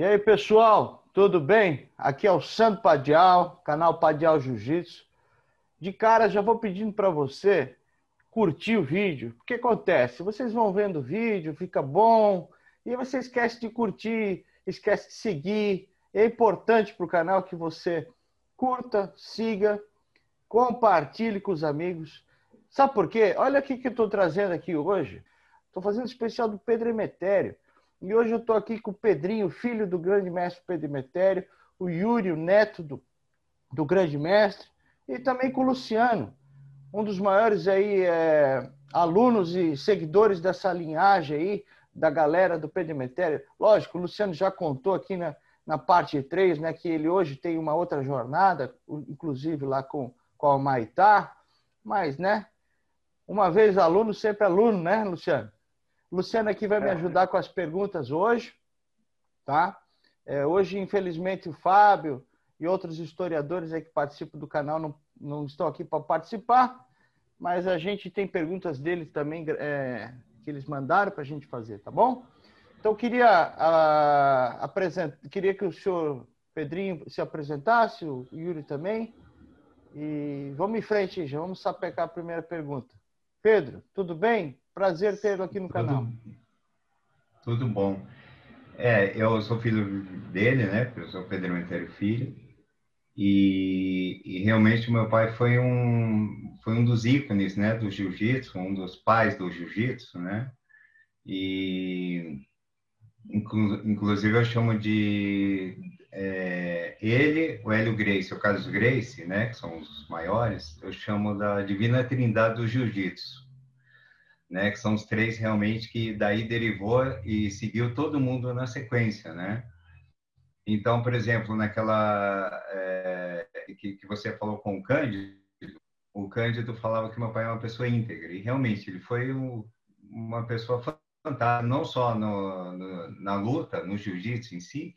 E aí, pessoal, tudo bem? Aqui é o Santo Padial, canal Padial Jiu-Jitsu. De cara, já vou pedindo para você curtir o vídeo. O que acontece? Vocês vão vendo o vídeo, fica bom, e você esquece de curtir, esquece de seguir. É importante para o canal que você curta, siga, compartilhe com os amigos. Sabe por quê? Olha o que eu estou trazendo aqui hoje. Estou fazendo especial do Pedro Emetério. E hoje eu estou aqui com o Pedrinho, filho do grande mestre Pedro Emetério, o Yuri, o neto do, do grande mestre, e também com o Luciano, um dos maiores aí é, alunos e seguidores dessa linhagem aí, da galera do Pedro Emetério. Lógico, o Luciano já contou aqui na, na parte 3, né, que ele hoje tem uma outra jornada, inclusive lá com, com a Maitá, mas, né, uma vez aluno, sempre aluno, né, Luciano? Luciano aqui vai me é. ajudar com as perguntas hoje, tá? É, hoje, infelizmente, o Fábio e outros historiadores que participam do canal não, não estão aqui para participar, mas a gente tem perguntas deles também é, que eles mandaram para a gente fazer, tá bom? Então, queria, a, apresent... queria que o senhor Pedrinho se apresentasse, o Yuri também. E vamos em frente, já vamos sapecar a primeira pergunta. Pedro, tudo bem? Prazer tê-lo aqui no tudo, canal. Tudo bom. É, eu sou filho dele, né? Eu sou Pedro Mentério Filho. E, e, realmente meu pai foi um foi um dos ícones, né, do jiu-jitsu, um dos pais do jiu-jitsu, né? E inclu, inclusive eu chamo de é, ele, o Hélio Grace, o Carlos Grace, né, que são os maiores, eu chamo da divina trindade do jiu-jitsu né? Que são os três realmente que daí derivou e seguiu todo mundo na sequência, né? Então, por exemplo, naquela é, que, que você falou com o Cândido, o Cândido falava que meu pai é uma pessoa íntegra e realmente ele foi um, uma pessoa fantástica, não só no, no, na luta, no jiu-jitsu em si,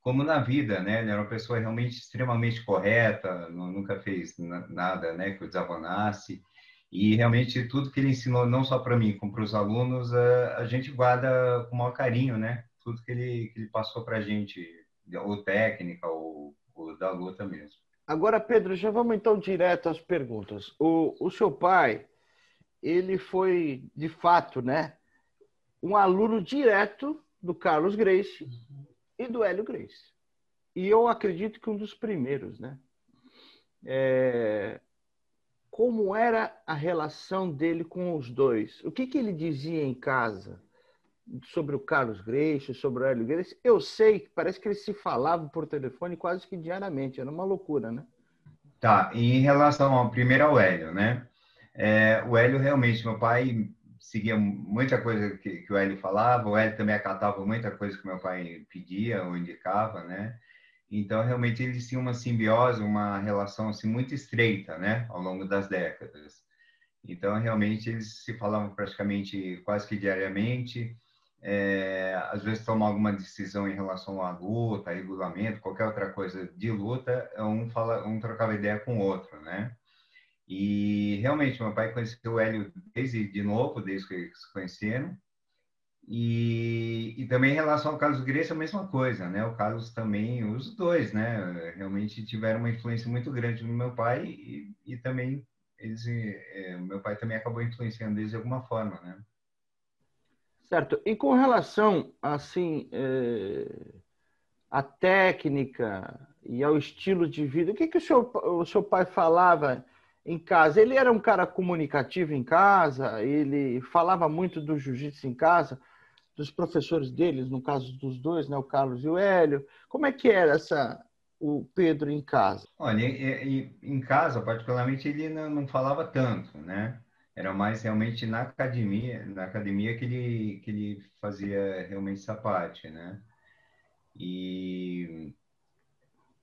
como na vida, né? Ele era uma pessoa realmente extremamente correta, nunca fez nada, né, que o desavonasse. E realmente tudo que ele ensinou, não só para mim, como para os alunos, a, é, a, gente guarda com maior carinho, né? Tudo que ele, que ele passou para a gente, ou técnica, ou, ou, da luta mesmo. Agora, Pedro, já vamos então direto às perguntas. O, o seu pai, ele foi, de fato, né, um aluno direto do Carlos Grace e do Hélio Grace. E eu acredito que um dos primeiros, né? É, como era a relação dele com os dois. O que, que ele dizia em casa sobre o Carlos Greixo, sobre o Hélio Grace? Eu sei que parece que eles se falavam por telefone quase que diariamente, era uma loucura, né? Tá, em relação ao primeiro ao Hélio, né? É, o Hélio realmente, meu pai seguia muita coisa que, que o Hélio falava, o Hélio também acatava muita coisa que meu pai pedia ou indicava, né? Então, realmente, eles tinham uma simbiose, uma relação assim, muito estreita, né, ao longo das décadas. Então, realmente, eles se falavam praticamente quase que diariamente. É, às vezes, tomar alguma decisão em relação à luta, regulamento, qualquer outra coisa de luta, um, fala, um trocava ideia com o outro, né? E, realmente, meu pai conheceu o Hélio desde, de novo, desde que eles se conheceram. E, e também em relação ao Carlos Grace, a mesma coisa, né? O Carlos também, os dois, né? Realmente tiveram uma influência muito grande no meu pai e, e também eles, é, meu pai também acabou influenciando eles de alguma forma, né? Certo. E com relação, assim, é, à técnica e ao estilo de vida, o que, que o, seu, o seu pai falava em casa? Ele era um cara comunicativo em casa? Ele falava muito do jiu-jitsu em casa? Dos professores deles, no caso dos dois, né, o Carlos e o Hélio. Como é que era essa o Pedro em casa? Olha, em casa, particularmente, ele não falava tanto, né? Era mais realmente na academia, na academia que ele que ele fazia realmente essa parte, né? E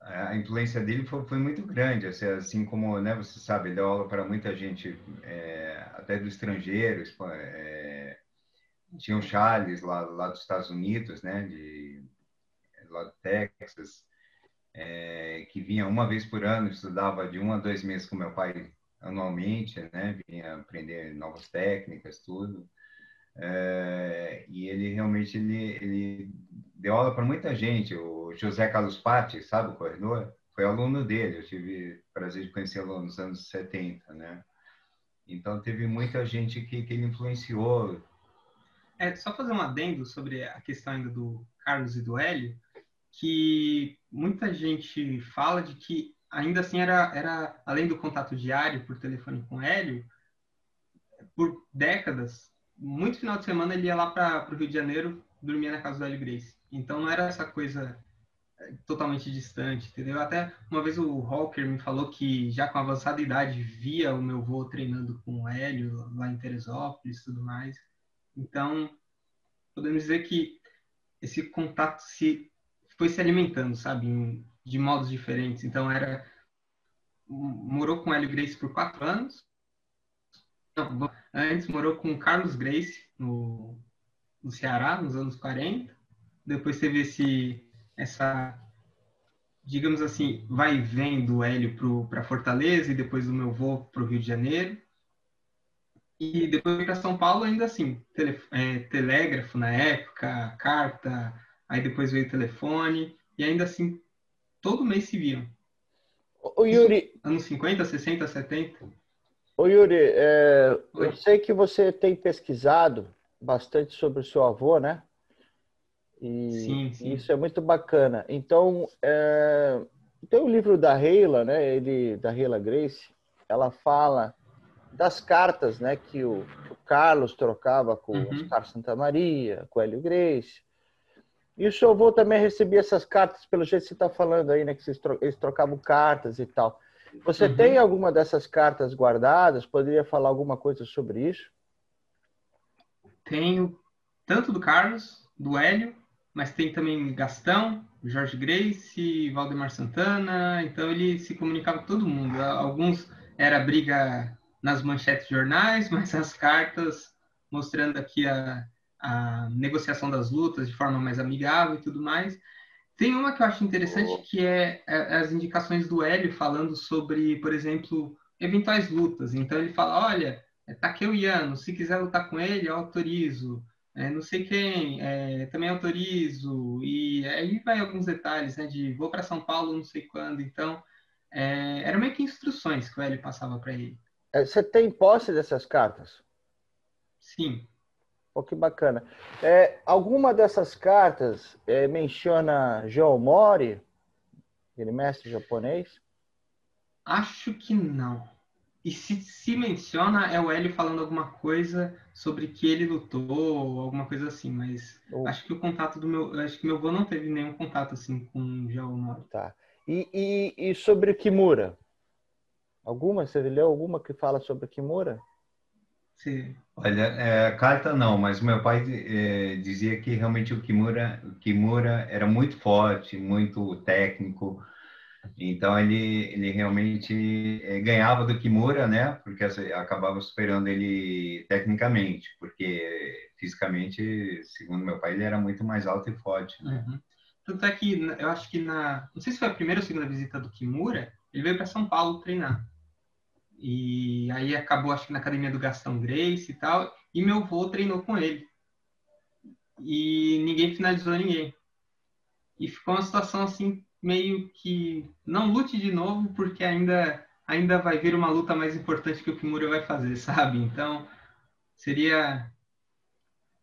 a influência dele foi, foi muito grande, assim, assim, como, né, você sabe, ele deu aula para muita gente, é, até do estrangeiro, é, tinha o Charles lá, lá dos Estados Unidos, né, de lá do Texas, é, que vinha uma vez por ano, estudava de um a dois meses com meu pai anualmente, né, vinha aprender novas técnicas, tudo. É, e ele realmente ele, ele deu aula para muita gente. O José Carlos Patti, sabe o corredor? Foi aluno dele. Eu tive prazer de conhecê-lo nos anos 70, né? Então, teve muita gente que, que ele influenciou. É, só fazer um adendo sobre a questão ainda do Carlos e do Hélio, que muita gente fala de que ainda assim era, era além do contato diário por telefone com Hélio, por décadas, muito final de semana ele ia lá para o Rio de Janeiro, dormia na casa do Hélio Grace. Então não era essa coisa é, totalmente distante, entendeu? Até uma vez o Hawker me falou que já com avançada idade via o meu voo treinando com o Hélio lá em Teresópolis e tudo mais. Então, podemos dizer que esse contato se foi se alimentando, sabe, de modos diferentes. Então era morou com o Hélio Grace por quatro anos. Não, antes morou com o Carlos Grace no, no Ceará nos anos 40 depois teve esse, essa, digamos assim, vai vem do Hélio para Fortaleza e depois do meu voo para o Rio de Janeiro. E depois para São Paulo, ainda assim, tele, é, telégrafo na época, carta, aí depois veio telefone, e ainda assim, todo mês se viam. O Yuri. Anos 50, 60, 70. Ô Yuri, é, eu sei que você tem pesquisado bastante sobre o seu avô, né? E sim, sim. isso é muito bacana. Então, é, tem o livro da Reila, né? Ele, da Reila Grace, ela fala das cartas, né? Que o, o Carlos trocava com uhum. Oscar Santa Maria, com o Hélio Grace. E o seu avô também recebia essas cartas, pelo jeito que você está falando aí, né? Que eles trocavam cartas e tal. Você uhum. tem alguma dessas cartas guardadas? Poderia falar alguma coisa sobre isso? Tenho tanto do Carlos, do Hélio, mas tem também Gastão, Jorge Grace, Valdemar Santana, então ele se comunicava com todo mundo. Alguns era briga nas manchetes de jornais, mas as cartas mostrando aqui a, a negociação das lutas de forma mais amigável e tudo mais. Tem uma que eu acho interessante que é, é as indicações do Hélio falando sobre, por exemplo, eventuais lutas. Então ele fala, olha, é Takeo Yano, se quiser lutar com ele, eu autorizo é, não sei quem, é, também autorizo, e aí vai alguns detalhes, né, de vou para São Paulo não sei quando, então, é, eram meio que instruções que o Hélio passava para ele. É, você tem posse dessas cartas? Sim. Oh, que bacana. É, alguma dessas cartas é, menciona João Mori, aquele mestre japonês? Acho que não. E se se menciona, é o Hélio falando alguma coisa sobre que ele lutou, alguma coisa assim, mas oh. acho que o contato do meu. Acho que meu avô não teve nenhum contato assim com o Jaomori. Tá. E, e, e sobre Kimura? Alguma? Você leu alguma que fala sobre Kimura? Sim. Olha, é, carta não, mas meu pai é, dizia que realmente o Kimura, o Kimura era muito forte, muito técnico, então ele, ele realmente é, ganhava do Kimura, né? Porque acabava superando ele tecnicamente, porque fisicamente, segundo meu pai, ele era muito mais alto e forte. Né? Uhum. Tanto é que eu acho que na, não sei se foi a primeira ou segunda visita do Kimura, ele veio para São Paulo treinar. E aí acabou, acho que na academia do Gastão Grace e tal, e meu avô treinou com ele. E ninguém finalizou ninguém. E ficou uma situação assim meio que não lute de novo, porque ainda, ainda vai vir uma luta mais importante que o Kimura vai fazer, sabe? Então, seria.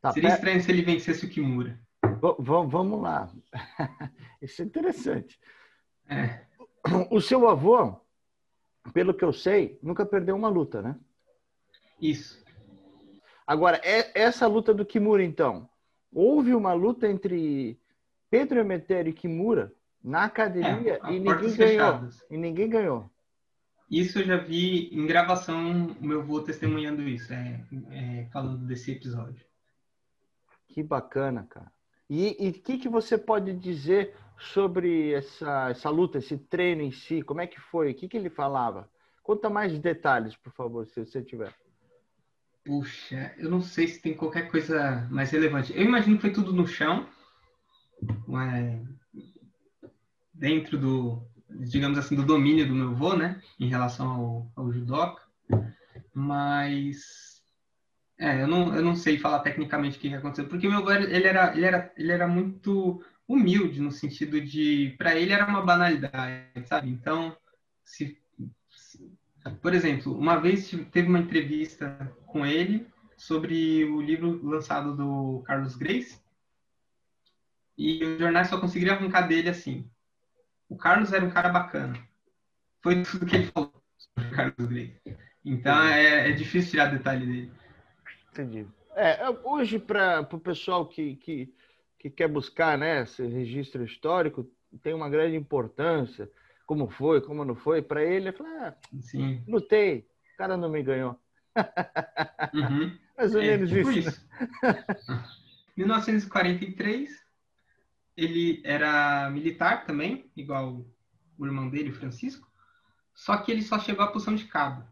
Tá, seria estranho se ele vencesse o Kimura. V vamos lá. Isso é interessante. É. O seu avô, pelo que eu sei, nunca perdeu uma luta, né? Isso. Agora, é, essa luta do Kimura, então, houve uma luta entre Pedro Emetério e Kimura na academia é, e ninguém ganhou. E ninguém ganhou. Isso eu já vi em gravação, o meu avô testemunhando isso, é, é, falando desse episódio. Que bacana, cara. E o que, que você pode dizer sobre essa, essa luta, esse treino em si? Como é que foi? O que, que ele falava? Conta mais detalhes, por favor, se você tiver. Puxa, eu não sei se tem qualquer coisa mais relevante. Eu imagino que foi tudo no chão. Dentro do, digamos assim, do domínio do meu avô, né, em relação ao, ao judoca, mas É, eu não, eu não sei falar tecnicamente o que aconteceu, porque meu avô ele era, ele era, ele era muito humilde no sentido de, para ele era uma banalidade, sabe? Então, se, se, por exemplo, uma vez teve uma entrevista com ele sobre o livro lançado do Carlos Grace e os jornais só conseguiram arrancar dele assim. O Carlos era um cara bacana. Foi tudo que ele falou sobre o Carlos Grace. Então é, é difícil tirar detalhe dele. Entendi. É, hoje, para o pessoal que, que, que quer buscar né, esse registro histórico, tem uma grande importância. Como foi, como não foi. Para ele, ele fala, ah, Sim. lutei, o cara não me ganhou. Uhum. Mais ou é, menos tipo isso. isso. 1943, ele era militar também, igual o irmão dele, Francisco, só que ele só chegou à posição de cabo.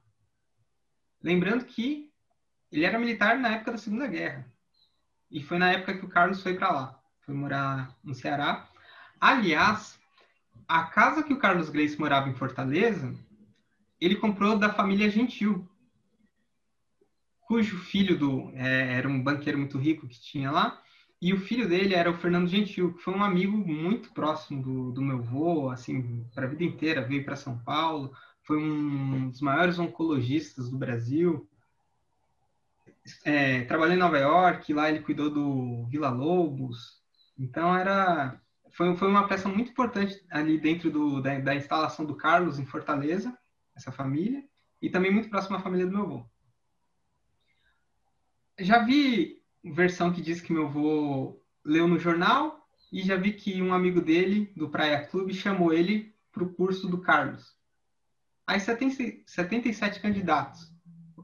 Lembrando que ele era militar na época da Segunda Guerra. E foi na época que o Carlos foi para lá. Foi morar no Ceará. Aliás, a casa que o Carlos Grace morava em Fortaleza, ele comprou da família Gentil, cujo filho do é, era um banqueiro muito rico que tinha lá, e o filho dele era o Fernando Gentil, que foi um amigo muito próximo do, do meu avô, assim, para a vida inteira, veio para São Paulo, foi um dos maiores oncologistas do Brasil, é, trabalhou em Nova York, lá ele cuidou do Vila Lobos. Então era foi, foi uma peça muito importante ali dentro do, da, da, instalação do Carlos em Fortaleza, essa família, e também muito próximo à família do meu avô. Já vi versão que diz que meu avô leu no jornal e já vi que um amigo dele, do Praia Clube, chamou ele para o curso do Carlos. Aí 70, 77 candidatos.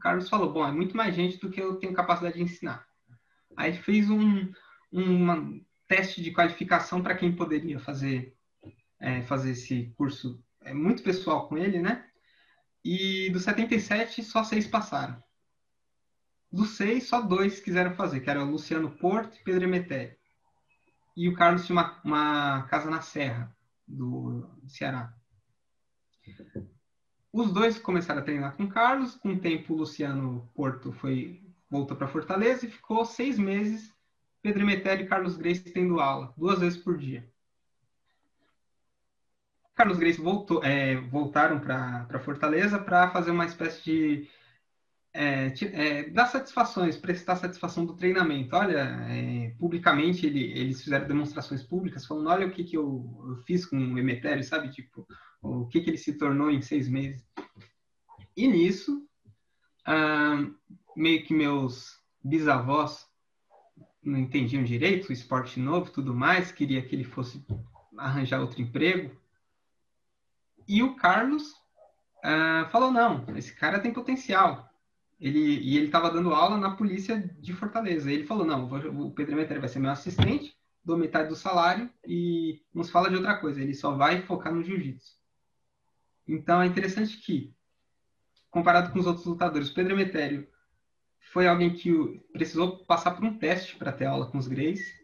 Carlos falou, bom, é muito mais gente do que eu tenho capacidade de ensinar. Aí fez um, um teste de qualificação para quem poderia fazer, é, fazer esse curso. É muito pessoal com ele, né? E dos 77, só seis passaram. Dos seis, só dois quiseram fazer, que era o Luciano Porto e Pedro Emetério. E o Carlos tinha uma, uma casa na Serra, do, do Ceará. Os dois começaram a treinar com o Carlos. Com o tempo, o Luciano Porto foi voltou para Fortaleza e ficou seis meses. Pedro Metelli e Carlos Grace tendo aula, duas vezes por dia. Carlos Grace voltou, é, voltaram para Fortaleza para fazer uma espécie de é, é, dar satisfações, prestar satisfação do treinamento. Olha, é, publicamente ele, eles fizeram demonstrações públicas falando, olha o que, que eu, eu fiz com o Emetério, sabe? Tipo, o que, que ele se tornou em seis meses. E nisso, ah, meio que meus bisavós não entendiam direito o esporte novo tudo mais, queria que ele fosse arranjar outro emprego. E o Carlos ah, falou, não, esse cara tem potencial, ele, e ele estava dando aula na polícia de Fortaleza. Ele falou: não, o Pedro Emetério vai ser meu assistente, dou metade do salário e nos fala de outra coisa. Ele só vai focar no jiu-jitsu. Então é interessante que, comparado com os outros lutadores, o Pedro Emetério foi alguém que precisou passar por um teste para ter aula com os Grace.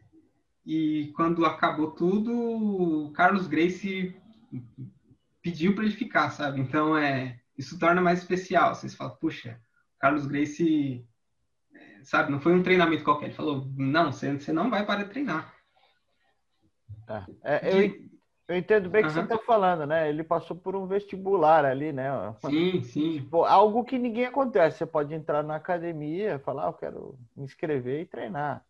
E quando acabou tudo, o Carlos Grace pediu para ele ficar, sabe? Então é isso torna mais especial. Vocês falam, puxa, Carlos Grace, sabe, não foi um treinamento qualquer. Ele falou, não, você, não vai parar de treinar. É, é eu, eu, entendo bem o uhum. que você está falando, né? Ele passou por um vestibular ali, né? Sim, sim. Tipo, algo que ninguém acontece. Você pode entrar na academia, falar, ah, eu quero me inscrever e treinar.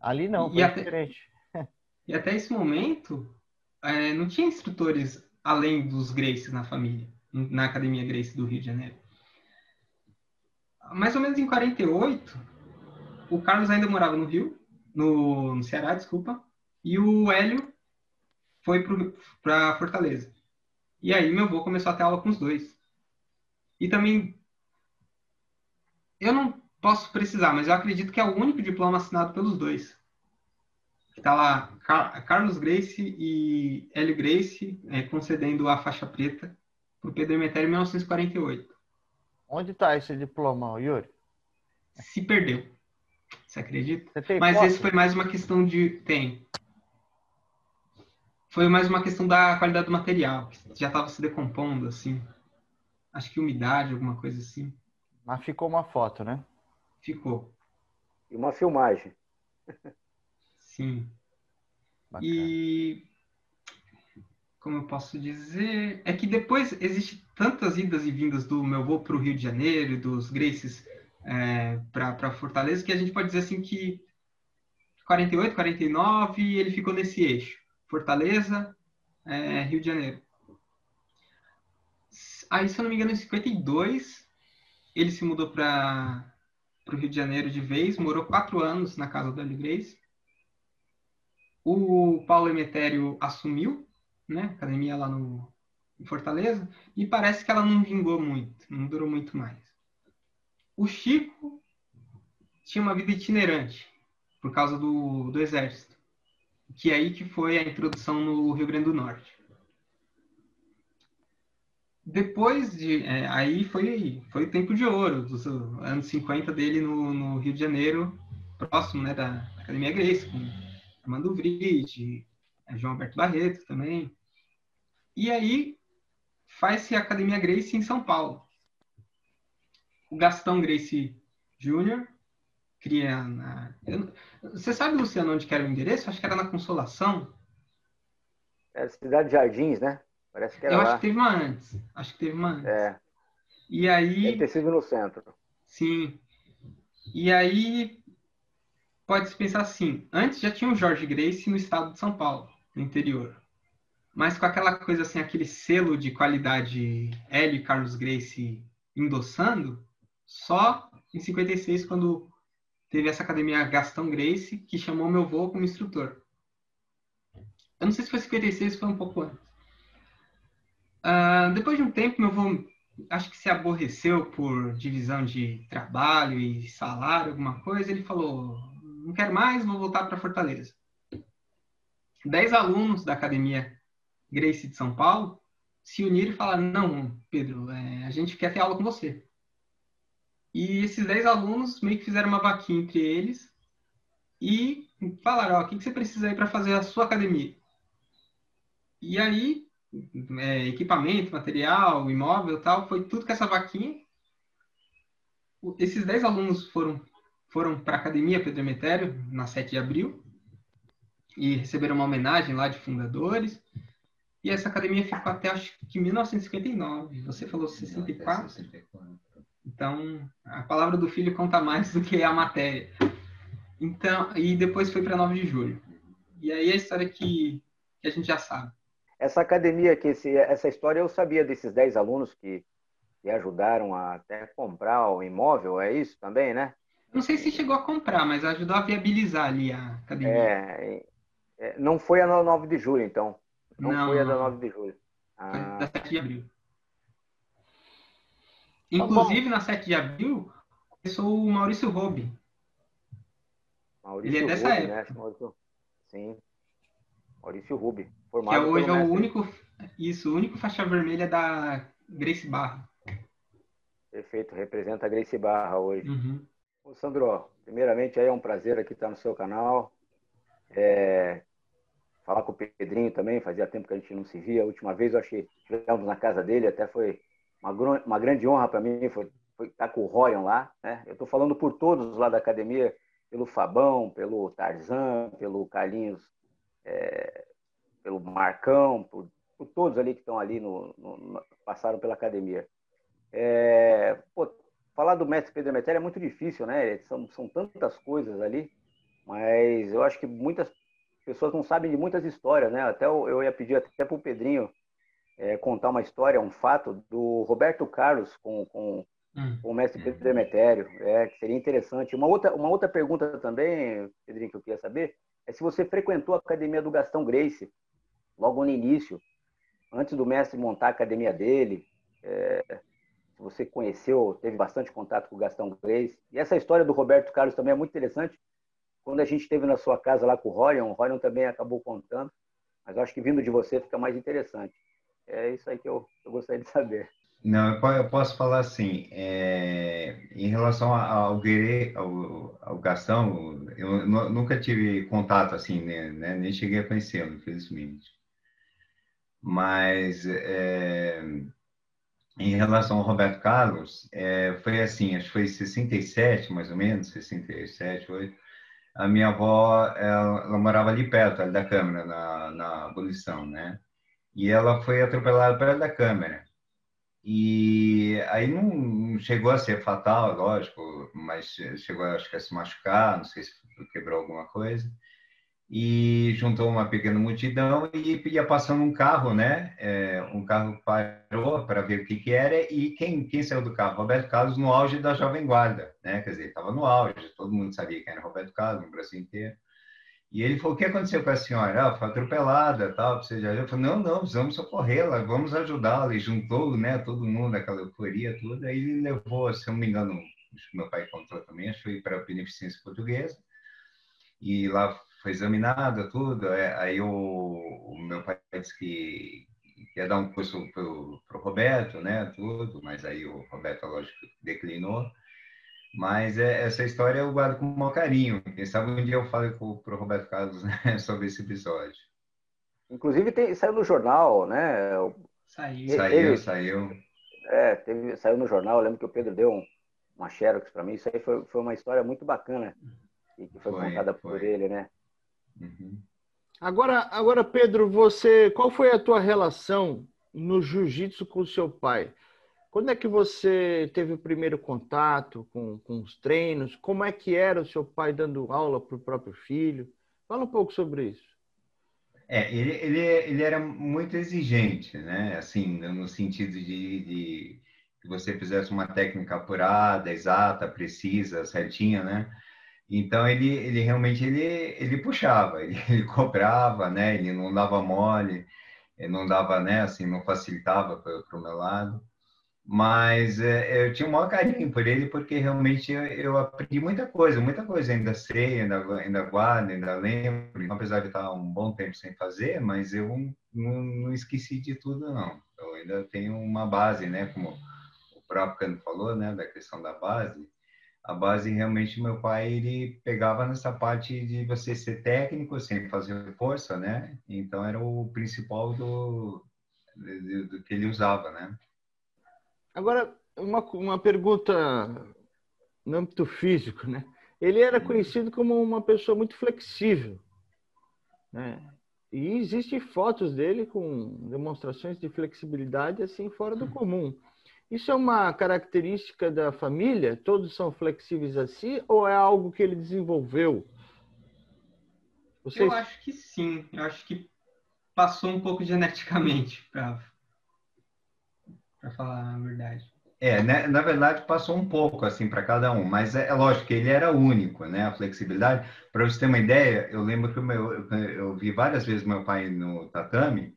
Ali não, foi e diferente. Até, e até esse momento, é, não tinha instrutores além dos Grace na família, na Academia Grace do Rio de Janeiro mais ou menos em 48, o Carlos ainda morava no Rio, no, no Ceará, desculpa, e o Hélio foi para Fortaleza. E aí meu avô começou a ter aula com os dois. E também, eu não posso precisar, mas eu acredito que é o único diploma assinado pelos dois. Está lá Car Carlos Grace e Hélio Grace é, concedendo a faixa preta para o Pedro Emetério em 1948. Onde está esse diploma, Yuri? Se perdeu. Você acredita? Você Mas esse foi mais uma questão de. Tem. Foi mais uma questão da qualidade do material, que já estava se decompondo, assim. Acho que umidade, alguma coisa assim. Mas ficou uma foto, né? Ficou. E uma filmagem. Sim. Bacana. E como eu posso dizer, é que depois existe tantas idas e vindas do meu voo para o Rio de Janeiro, dos Graces é, para Fortaleza, que a gente pode dizer assim que 48, 49, ele ficou nesse eixo. Fortaleza, é, Rio de Janeiro. Aí, se eu não me engano, em 52, ele se mudou para o Rio de Janeiro de vez, morou quatro anos na casa do Hélio Grace. O Paulo Emetério assumiu né, academia lá no, em Fortaleza, e parece que ela não vingou muito, não durou muito mais. O Chico tinha uma vida itinerante, por causa do, do exército, que é aí que foi a introdução no Rio Grande do Norte. Depois de. É, aí foi, foi o tempo de ouro, dos anos 50 dele no, no Rio de Janeiro, próximo né, da Academia Grace, com Armando Vride, João Alberto Barreto também. E aí faz-se a Academia Grace em São Paulo. O Gastão Grace Jr. cria na... Eu... Você sabe, Luciano, onde que era o endereço? Acho que era na Consolação. É Cidade de Jardins, né? Parece que era Eu lá. acho que teve uma antes. Acho que teve uma antes. É. E aí. Deve ter sido no centro. Sim. E aí. Pode-se pensar assim: antes já tinha o Jorge Grace no estado de São Paulo, no interior. Mas com aquela coisa assim, aquele selo de qualidade L e Carlos Grace endossando, só em 56, quando teve essa academia Gastão Grace, que chamou meu avô como instrutor. Eu não sei se foi 56 ou foi um pouco antes. Uh, depois de um tempo, meu avô acho que se aborreceu por divisão de trabalho e salário, alguma coisa. Ele falou: não quero mais, vou voltar para Fortaleza. Dez alunos da academia Grace de São Paulo se uniram e falaram: não, Pedro, é, a gente quer ter aula com você. E esses dez alunos meio que fizeram uma vaquinha entre eles e falaram: ó, o que, que você precisa aí para fazer a sua academia? E aí é, equipamento, material, imóvel tal, foi tudo com essa vaquinha. Esses 10 alunos foram, foram para a Academia Pedro Emetério, na 7 de abril, e receberam uma homenagem lá de fundadores. E essa academia ficou até acho que 1959. Você falou 64? Então, a palavra do filho conta mais do que a matéria. Então, e depois foi para 9 de julho. E aí a história que, que a gente já sabe. Essa academia, que esse, essa história eu sabia desses 10 alunos que, que ajudaram a até comprar o imóvel, é isso também, né? Não sei se chegou a comprar, mas ajudou a viabilizar ali a academia. É, é não foi a 9 de julho, então. Não, não foi a da 9 de julho. Ah. Da 7 de abril. Inclusive, tá na 7 de abril, começou o Maurício Robe. Maurício Ele é dessa Rubi, época. Né? Maurício... Sim. Maurício Rubi. Formado que é hoje é o único, isso, o único faixa vermelha da Grace Barra. Perfeito, representa a Grace Barra hoje. Uhum. Ô, Sandro, primeiramente aí é um prazer aqui estar no seu canal. É, falar com o Pedrinho também, fazia tempo que a gente não se via. A última vez eu achei estivemos na casa dele, até foi uma, uma grande honra para mim, foi, foi estar com o Ryan lá. Né? Eu estou falando por todos lá da academia, pelo Fabão, pelo Tarzan, pelo Carlinhos é, pelo Marcão, por, por todos ali que estão ali, no, no, passaram pela academia. É, pô, falar do mestre Pedro Emetério é muito difícil, né? São, são tantas coisas ali, mas eu acho que muitas pessoas não sabem de muitas histórias, né? Até eu, ia pedir até para o Pedrinho é, contar uma história, um fato do Roberto Carlos com, com, hum. com o mestre Pedro Demetério, é, que seria interessante. Uma outra, uma outra pergunta também, Pedrinho, que eu queria saber, é se você frequentou a academia do Gastão Grace, logo no início, antes do mestre montar a academia dele. É, se você conheceu, teve bastante contato com o Gastão Grace. E essa história do Roberto Carlos também é muito interessante. Quando a gente esteve na sua casa lá com o Rorion, o Rorion também acabou contando, mas acho que vindo de você fica mais interessante. É isso aí que eu, eu gostaria de saber. Não, eu posso falar assim, é, em relação ao, Guerre, ao, ao Gastão, eu nunca tive contato assim, né, né nem cheguei a conhecê-lo, infelizmente. Mas é, em relação ao Roberto Carlos, é, foi assim, acho que foi em 67, mais ou menos, 67, 8. A minha avó, ela, ela morava ali perto, ali da Câmara, na, na abolição, né? E ela foi atropelada perto da Câmara. E aí não chegou a ser fatal, lógico, mas chegou, acho que, a se machucar, não sei se quebrou alguma coisa e juntou uma pequena multidão e ia passando um carro, né? É, um carro parou para ver o que, que era e quem, quem saiu do carro? Roberto Carlos no auge da Jovem Guarda, né? Quer dizer, estava no auge, todo mundo sabia quem era Roberto Carlos no Brasil inteiro. E ele falou: o que aconteceu com a senhora? Ah, foi atropelada, tal. Você já eu falei: não, não, precisamos socorrê-la, vamos ajudá-la. E juntou, né? Todo mundo, aquela euforia toda. Aí ele levou, se eu não me engano, meu pai contou também, foi para a Beneficência Portuguesa. E lá foi examinada, tudo. É, aí o, o, meu pai disse que ia dar um curso para o Roberto, né, tudo, mas aí o Roberto, lógico, declinou. Mas é, essa história eu guardo com o maior carinho. Quem sabe um dia eu falo para o Roberto Carlos né, sobre esse episódio. Inclusive tem, saiu no jornal, né? Saiu. Saiu, saiu. É, teve, saiu no jornal. Eu lembro que o Pedro deu um, uma xerox para mim. Isso aí foi, foi uma história muito bacana e que foi, foi contada foi. por ele, né? Uhum. Agora, agora, Pedro, você, qual foi a tua relação no jiu-jitsu com o seu pai? Quando é que você teve o primeiro contato com, com os treinos? Como é que era o seu pai dando aula para o próprio filho? Fala um pouco sobre isso. É, ele, ele, ele era muito exigente, né? Assim, no sentido de, de que você fizesse uma técnica apurada, exata, precisa, certinha, né? Então ele, ele realmente ele, ele puxava, ele, ele cobrava, né? Ele não dava mole, ele não dava, né? Assim, não facilitava para o meu lado. Mas é, eu tinha um maior carinho por ele porque realmente eu, eu, aprendi muita coisa, muita coisa ainda sei, ainda, ainda guardo, ainda lembro. Então, apesar de estar um bom tempo sem fazer, mas eu não, não esqueci de tudo não. Eu ainda tenho uma base, né? Como o próprio Cano falou, né? Da questão da base a base realmente meu pai ele pegava nessa parte de você ser técnico sem fazer força, né? Então era o principal do, do, do que ele usava, né? Agora uma, uma pergunta no âmbito físico, né? Ele era conhecido como uma pessoa muito flexível, né? E existem fotos dele com demonstrações de flexibilidade assim fora do comum. Isso é uma característica da família? Todos são flexíveis assim? Ou é algo que ele desenvolveu? Vocês... Eu acho que sim. Eu acho que passou um pouco geneticamente, para falar a verdade. É, né? na verdade passou um pouco assim para cada um, mas é, é, lógico que ele era único, né? A flexibilidade. Para você ter uma ideia, eu lembro que o meu, eu, eu vi várias vezes meu pai no tatame.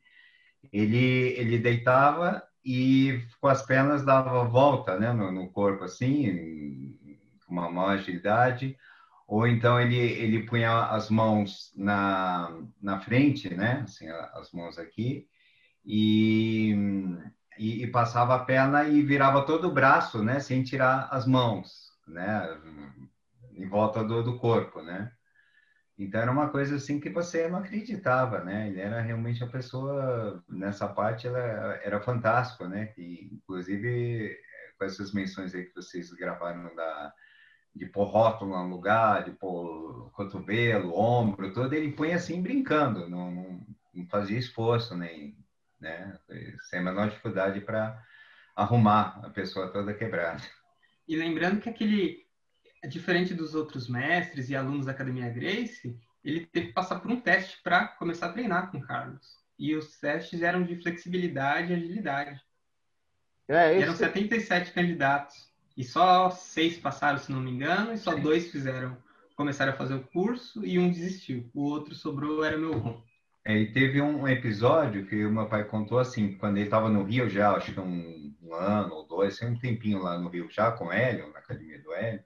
Ele ele deitava e com as pernas dava volta né, no, no corpo, assim, com uma maior agilidade, ou então ele, ele punha as mãos na, na frente, né, assim, as mãos aqui, e, e, e passava a perna e virava todo o braço, né, sem tirar as mãos, né, em volta do, do corpo, né. Então era uma coisa assim que você não acreditava, né? Ele era realmente a pessoa nessa parte ela era fantástico, né? E inclusive com essas menções aí que vocês gravaram da de pôr rótulo no lugar, de pôr cotovelo, ombro, todo ele põe assim brincando, não, não, não fazia esforço nem, né? Sem a menor dificuldade para arrumar a pessoa toda quebrada. E lembrando que aquele diferente dos outros mestres e alunos da Academia Grace, ele teve que passar por um teste para começar a treinar com o Carlos. E os testes eram de flexibilidade e agilidade. É, Eram 77 candidatos. E só seis passaram, se não me engano, e só Sim. dois fizeram, começaram a fazer o curso e um desistiu. O outro sobrou, era meu irmão. É, e teve um episódio que o meu pai contou assim, quando ele estava no Rio já, acho que um, um ano ou dois, um tempinho lá no Rio já com o Hélio, na academia do Hélio,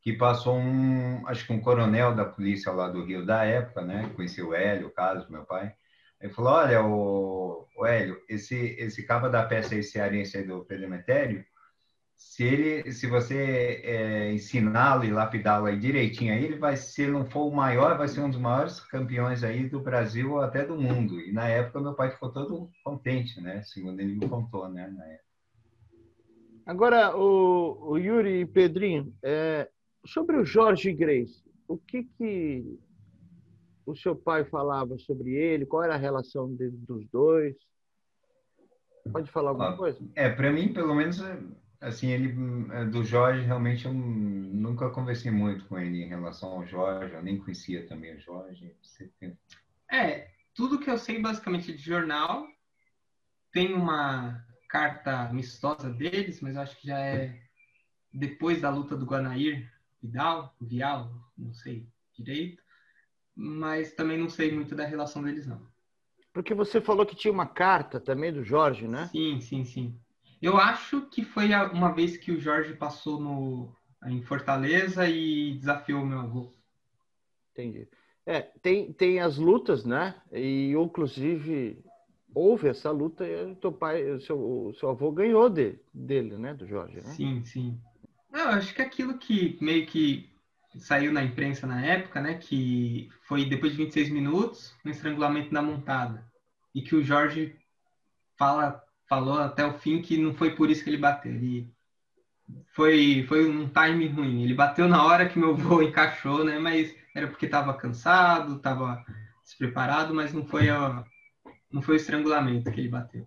que passou um, acho que um coronel da polícia lá do Rio da época, né? Conheceu o Hélio, o caso, meu pai. Ele falou: Olha, o, o Hélio, esse, esse cabo da peça esse cearense aí do Pedemetério, se ele, se você é, ensiná-lo e lapidá-lo aí direitinho, aí ele vai, se não for o maior, vai ser um dos maiores campeões aí do Brasil ou até do mundo. E na época meu pai ficou todo contente, né? Segundo ele me contou, né? Agora, o, o Yuri e Pedrinho, é, sobre o Jorge Grace, o que, que o seu pai falava sobre ele? Qual era a relação de, dos dois? Pode falar alguma coisa? É, para mim, pelo menos, assim, ele é, do Jorge, realmente eu nunca conversei muito com ele em relação ao Jorge, eu nem conhecia também o Jorge. É, tudo que eu sei basicamente de jornal tem uma carta amistosa deles, mas acho que já é depois da luta do Guanair Vidal, Vial, não sei direito, mas também não sei muito da relação deles não. Porque você falou que tinha uma carta também do Jorge, né? Sim, sim, sim. Eu acho que foi uma vez que o Jorge passou no, em Fortaleza e desafiou meu avô. Entendi. É, tem, tem as lutas, né? E inclusive houve essa luta e o teu pai, seu, o seu avô ganhou de, dele, né? Do Jorge, né? Sim, sim. Não, acho que aquilo que meio que saiu na imprensa na época, né? Que foi depois de 26 minutos, um estrangulamento da montada. E que o Jorge fala, falou até o fim que não foi por isso que ele bateu. Ele foi, foi um time ruim. Ele bateu na hora que meu avô encaixou, né? Mas era porque estava cansado, estava despreparado, mas não foi a, não foi o estrangulamento que ele bateu.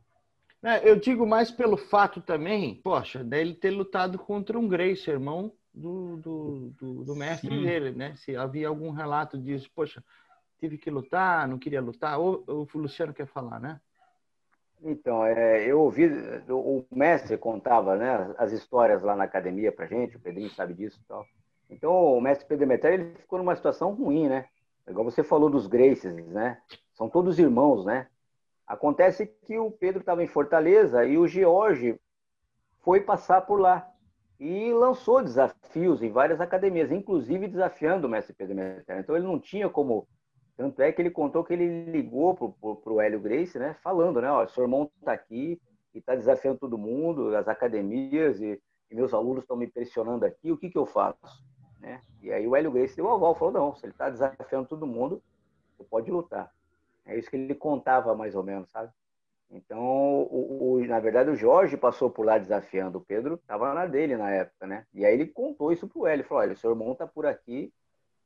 É, eu digo mais pelo fato também, poxa, dele ter lutado contra um Grace, irmão do, do, do, do mestre Sim. dele, né? Se havia algum relato disso, poxa, tive que lutar, não queria lutar, ou, ou o Luciano quer falar, né? Então, é, eu ouvi, o mestre contava né, as histórias lá na academia pra gente, o Pedrinho sabe disso e tal. Então, o mestre Pedro Demeter, ele ficou numa situação ruim, né? Igual você falou dos Graces, né? São todos irmãos, né? Acontece que o Pedro estava em Fortaleza e o George foi passar por lá e lançou desafios em várias academias, inclusive desafiando o mestre Pedro Meter. Então ele não tinha como. Tanto é que ele contou que ele ligou para o Hélio Grace, né, falando, né, ó, seu irmão está aqui e está desafiando todo mundo, as academias, e, e meus alunos estão me pressionando aqui, o que, que eu faço? Né? E aí o Hélio Grace deu a volta, falou, não, se ele está desafiando todo mundo, você pode lutar. É isso que ele contava mais ou menos, sabe? Então, o, o, na verdade, o Jorge passou por lá desafiando o Pedro, estava na dele na época, né? E aí ele contou isso pro Hélio, falou, olha, o seu irmão está por aqui,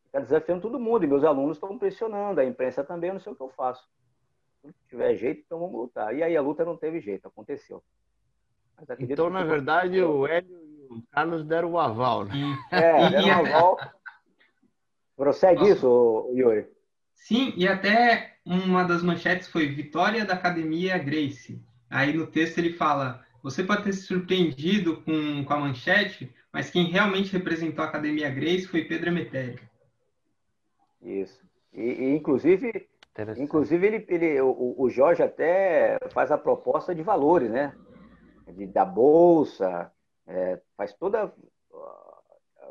está desafiando todo mundo, e meus alunos estão pressionando, a imprensa também, eu não sei o que eu faço. Se tiver jeito, então vamos lutar. E aí a luta não teve jeito, aconteceu. Então, na verdade, o Hélio e o Carlos deram o aval, né? É, deram o aval. Prossegue isso, Yuri. Sim, e até uma das manchetes foi Vitória da Academia Grace. Aí no texto ele fala: você pode ter se surpreendido com, com a manchete, mas quem realmente representou a Academia Grace foi Pedro Emetério. Isso. E, e inclusive, inclusive ele, ele, o, o Jorge até faz a proposta de valores, né? De, da bolsa, é, faz toda,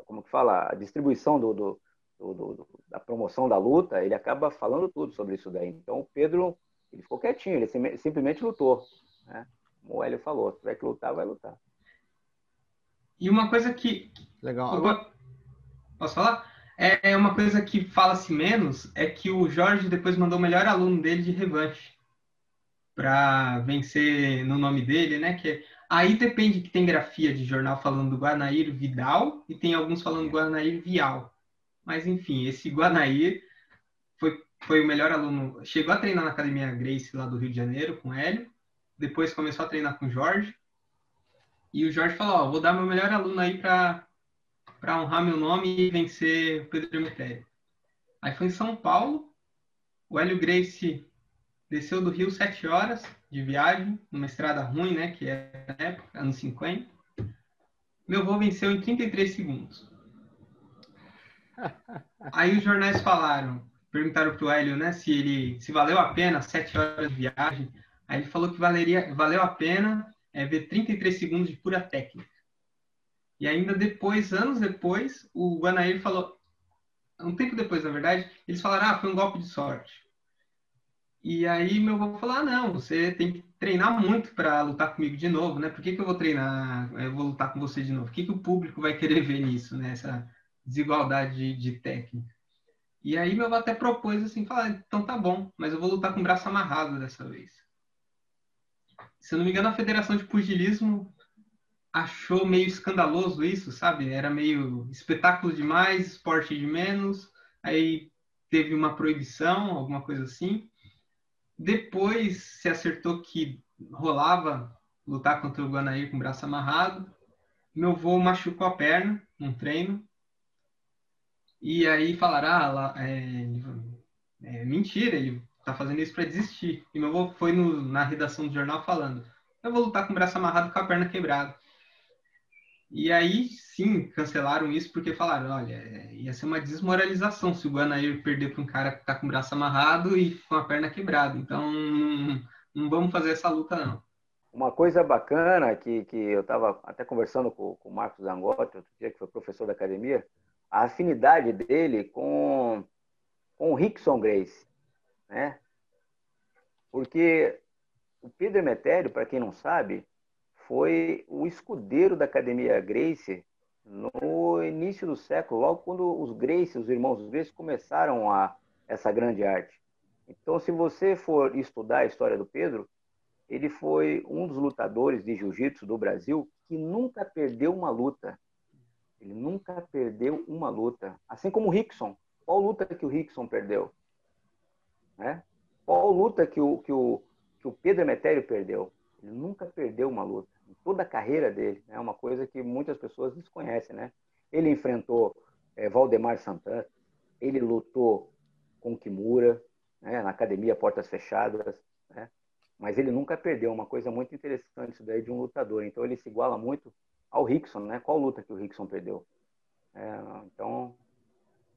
como que fala, a distribuição do, do do, do, da promoção da luta, ele acaba falando tudo sobre isso daí. Então, o Pedro, ele ficou quietinho, ele simplesmente lutou. Né? Como o Hélio falou, se tiver que lutar, vai lutar. E uma coisa que... Legal. Agora... Posso falar? É, é uma coisa que fala-se menos, é que o Jorge depois mandou o melhor aluno dele de revanche para vencer no nome dele, né? Que aí depende que tem grafia de jornal falando do Guanair Vidal e tem alguns falando Guanair Vial. Mas, enfim, esse Guanaí foi, foi o melhor aluno. Chegou a treinar na Academia Grace lá do Rio de Janeiro com o Hélio. Depois começou a treinar com o Jorge. E o Jorge falou: Ó, vou dar meu melhor aluno aí para honrar meu nome e vencer o Pedro Emetério. Aí foi em São Paulo. O Hélio Grace desceu do Rio sete horas de viagem, numa estrada ruim, né? Que é na época, anos 50. Meu voo venceu em 33 segundos. Aí os jornais falaram, perguntaram pro Hélio, né, se ele se valeu a pena sete horas de viagem. Aí ele falou que valeria, valeu a pena é, ver 33 segundos de pura técnica. E ainda depois, anos depois, o Guanair falou, um tempo depois, na verdade, eles falaram, ah, foi um golpe de sorte. E aí meu avô falou, ah, não, você tem que treinar muito para lutar comigo de novo, né? Por que, que eu vou treinar, eu vou lutar com você de novo? O que, que o público vai querer ver nisso, né? Desigualdade de, de técnica. E aí meu avô até propôs assim, falar, então tá bom, mas eu vou lutar com o braço amarrado dessa vez. Se eu não me engano, a Federação de Pugilismo achou meio escandaloso isso, sabe? Era meio espetáculo demais, esporte de menos. Aí teve uma proibição, alguma coisa assim. Depois se acertou que rolava lutar contra o Guanaí com o braço amarrado. Meu voo machucou a perna num treino. E aí falaram, ah, é, é, mentira, ele tá fazendo isso para desistir. E meu avô foi no, na redação do jornal falando, eu vou lutar com o braço amarrado com a perna quebrada. E aí, sim, cancelaram isso porque falaram, olha, é, ia ser uma desmoralização se o Guanair perder para um cara que está com o braço amarrado e com a perna quebrada. Então, não, não vamos fazer essa luta, não. Uma coisa bacana que, que eu estava até conversando com, com o Marcos Zangotti, outro dia, que foi professor da academia, a afinidade dele com, com o Rickson Grace, né? Porque o Pedro Emetério, para quem não sabe, foi o escudeiro da Academia Grace no início do século, logo quando os Grace, os irmãos Grace, começaram a essa grande arte. Então, se você for estudar a história do Pedro, ele foi um dos lutadores de jiu-jitsu do Brasil que nunca perdeu uma luta. Ele nunca perdeu uma luta. Assim como o Rickson. Qual luta que o Rickson perdeu? Né? Qual luta que o, que o, que o Pedro Emetério perdeu? Ele nunca perdeu uma luta em toda a carreira dele. É né? uma coisa que muitas pessoas desconhecem, né? Ele enfrentou é, Valdemar Santana, ele lutou com Kimura, né? na academia Portas Fechadas, né? mas ele nunca perdeu. Uma coisa muito interessante isso daí de um lutador. Então ele se iguala muito ao Rickson, né? Qual luta que o Rickson perdeu? É, então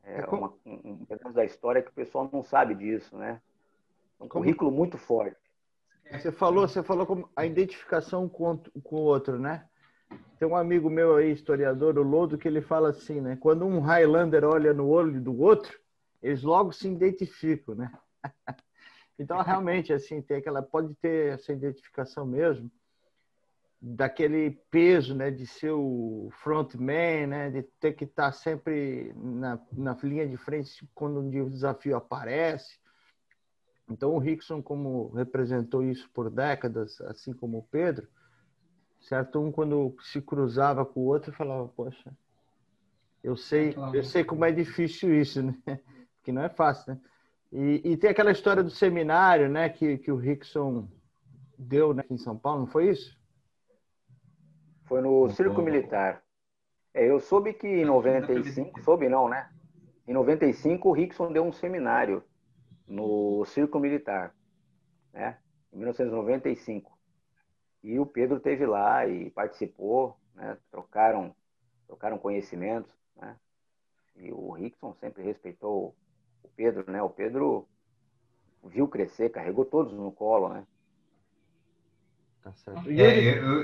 é, é uma, um pedaço da história que o pessoal não sabe disso, né? Um currículo muito forte. Você falou, você falou como a identificação com, com o outro, né? Tem um amigo meu aí, historiador, o Lodo, que ele fala assim, né? Quando um Highlander olha no olho do outro, eles logo se identificam, né? então, realmente, assim, tem aquela, pode ter essa identificação mesmo, daquele peso, né? De ser o frontman, né? De ter que estar sempre na, na linha de frente quando um desafio aparece então, o Rickson, como representou isso por décadas, assim como o Pedro, certo? Um, quando se cruzava com o outro, falava: Poxa, eu sei, eu sei como é difícil isso, né? Que não é fácil, né? E, e, tem aquela história do seminário, né? Que, que o Rickson deu né, aqui em São Paulo, não foi isso? Foi no Circo Militar. É, eu soube que em 95, soube não, né? Em 95 o Rickson deu um seminário no Circo Militar, né? Em 1995. E o Pedro teve lá e participou, né? Trocaram, trocaram conhecimentos, né? E o Rickson sempre respeitou o Pedro, né? O Pedro viu crescer, carregou todos no colo, né? Tá certo. É, eu,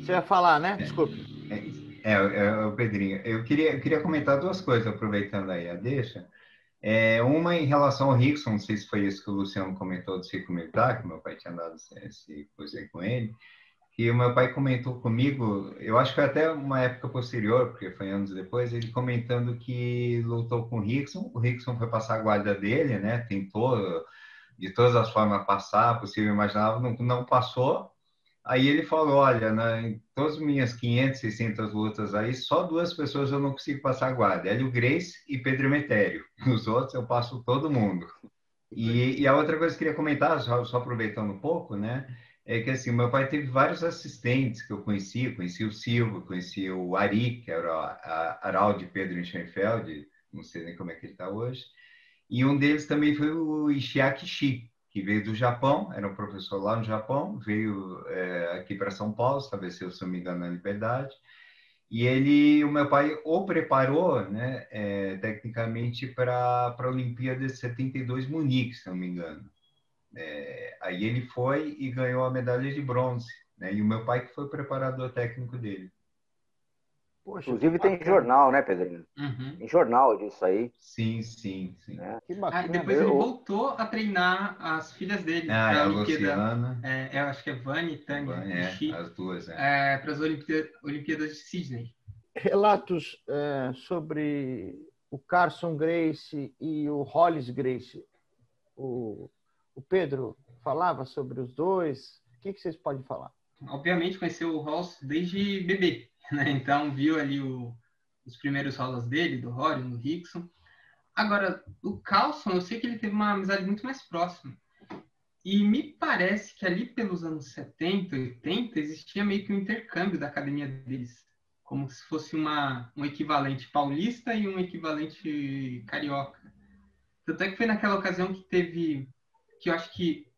Você ia falar, né? Desculpe. É, é, é, o Pedrinho. Eu queria, eu queria comentar duas coisas, aproveitando aí a deixa. É, uma em relação ao Rickson, não sei se foi isso que o Luciano comentou do ciclo militar, que meu pai tinha dado esse coisa com ele, que o meu pai comentou comigo, eu acho que até uma época posterior, porque foi anos depois, ele comentando que lutou com o Rickson, o Rickson foi passar a guarda dele, né, tentou de todas as formas passar, possível imaginável, não, não passou, Aí ele falou, olha, né, em todas as minhas 500, 600 lutas aí, só duas pessoas eu não consigo passar a guarda, Hélio Grace e Pedro Emetério. Os outros eu passo todo mundo. E, e a outra coisa que eu queria comentar, só, só, aproveitando um pouco, né, é que assim, meu pai teve vários assistentes que eu conheci, conheci o Silvio, conheci o Ari, que era a Araldi Pedro Schoenfeld, não sei nem como é que ele está hoje, e um deles também foi o Ishiaki Shi, que veio do Japão, era um professor lá no Japão, veio é, aqui para São Paulo, estabeleceu, se não me engano, na Liberdade, e ele, o meu pai o preparou, né, é, tecnicamente para a Olimpíada de 72 Munique, se não me engano. É, aí ele foi e ganhou a medalha de bronze, né, e o meu pai que foi o preparador técnico dele. Poxa, Inclusive tem jornal, né, Pedrinho? Uhum. Tem jornal disso aí. Sim, sim, sim. É. Que bacana. Ah, depois ele voltou a treinar as filhas dele. Ah, é a Luciana. É, eu acho que é Vani e Tânia. É, as duas, é. é para as Olimpíadas, Olimpíadas de Sydney. Relatos é, sobre o Carson Grace e o Hollis Grace. O, o Pedro falava sobre os dois. O que, que vocês podem falar? obviamente, conheceu o Ross desde bebê, né? Então, viu ali o, os primeiros rolas dele, do Rory, do Rickson. Agora, o Carlson, eu sei que ele teve uma amizade muito mais próxima. E me parece que ali pelos anos 70, 80, existia meio que um intercâmbio da academia deles. Como se fosse uma, um equivalente paulista e um equivalente carioca. Tanto é que foi naquela ocasião que teve, que eu acho que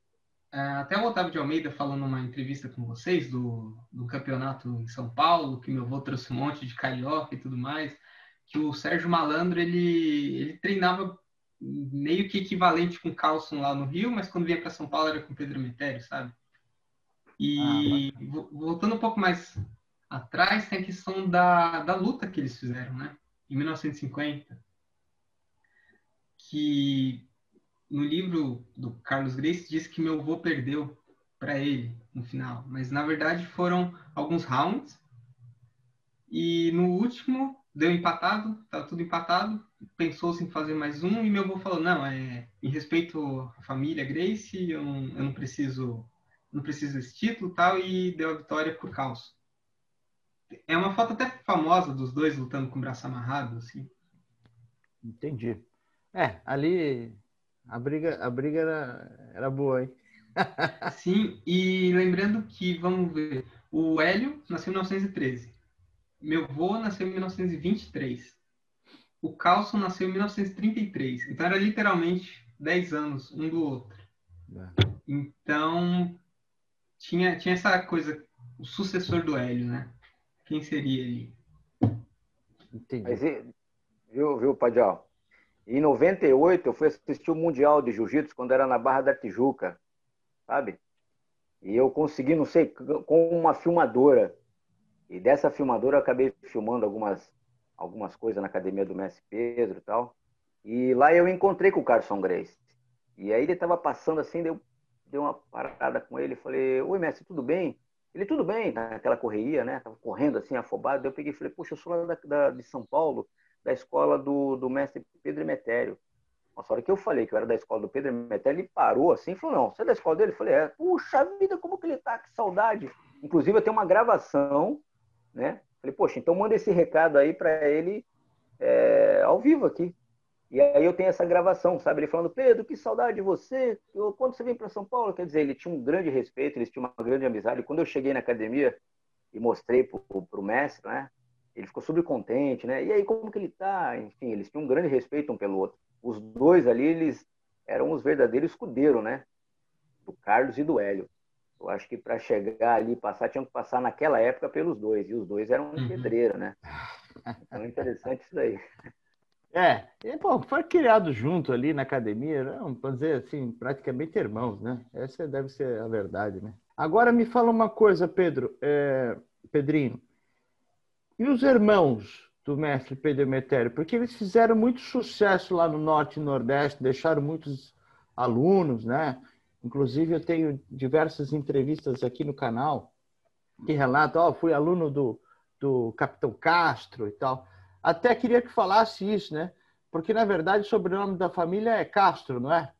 até o Otávio de Almeida falou numa entrevista com vocês do, do campeonato em São Paulo, que meu avô trouxe um monte de carioca e tudo mais, que o Sérgio Malandro ele, ele treinava meio que equivalente com o Carlson lá no Rio, mas quando vinha para São Paulo era com Pedro Metério, sabe? E ah, voltando um pouco mais atrás, tem a questão da, da luta que eles fizeram, né? Em 1950. Que no livro do Carlos Grace diz que meu avô perdeu para ele no final, mas na verdade foram alguns rounds. E no último deu empatado, estava tudo empatado, pensou-se em fazer mais um e meu avô falou: "Não, é em respeito à família Grace, eu não, eu não preciso não preciso desse título, tal" e deu a vitória por Caos. É uma foto até famosa dos dois lutando com o braço amarrado, assim. Entendi. É, ali a briga, a briga era, era boa, hein? Sim, e lembrando que, vamos ver, o Hélio nasceu em 1913. Meu avô nasceu em 1923. O Carlson nasceu em 1933. Então era literalmente 10 anos um do outro. É. Então tinha, tinha essa coisa, o sucessor do Hélio, né? Quem seria ele? Entendi. Mas, viu, viu, Padial? Em 98 eu fui assistir o Mundial de Jiu-Jitsu quando era na Barra da Tijuca, sabe? E eu consegui, não sei, com uma filmadora. E dessa filmadora eu acabei filmando algumas, algumas coisas na academia do Mestre Pedro e tal. E lá eu encontrei com o Carson Grace. E aí ele estava passando assim, deu, deu uma parada com ele. Falei, oi, mestre, tudo bem? Ele, tudo bem, naquela correria, né? Tava correndo assim, afobado. Eu peguei e falei, poxa, eu sou lá da, da, de São Paulo, da escola do, do mestre Pedro Emetério. Nossa, a hora que eu falei que eu era da escola do Pedro Emetério, ele parou assim e falou, não, você é da escola dele? Eu falei, é. Puxa vida, como que ele tá, que saudade. Inclusive, eu tenho uma gravação né? Falei, poxa, então manda esse recado aí para ele é, ao vivo aqui. E aí eu tenho essa gravação, sabe? Ele falando, Pedro, que saudade de você. Eu, quando você vem para São Paulo, quer dizer, ele tinha um grande respeito, eles tinham uma grande amizade. Quando eu cheguei na academia e mostrei pro, pro mestre, né? Ele ficou super contente, né? E aí, como que ele tá? Enfim, eles tinham um grande respeito um pelo outro. Os dois ali, eles eram os verdadeiros escudeiros, né? Do Carlos e do Hélio. Eu acho que para chegar ali, passar, tinham que passar naquela época pelos dois. E os dois eram um uhum. pedreiro, né? Então, interessante isso daí. É, e, pô, foi criado junto ali na academia, não, vamos dizer assim, praticamente irmãos, né? Essa deve ser a verdade, né? Agora me fala uma coisa, Pedro, é, Pedrinho. E os irmãos do mestre Pedro Emetério? Porque eles fizeram muito sucesso lá no Norte e Nordeste, deixaram muitos alunos, né? Inclusive, eu tenho diversas entrevistas aqui no canal que relatam, ó, oh, fui aluno do, do Capitão Castro e tal. Até queria que falasse isso, né? Porque, na verdade, o sobrenome da família é Castro, não é?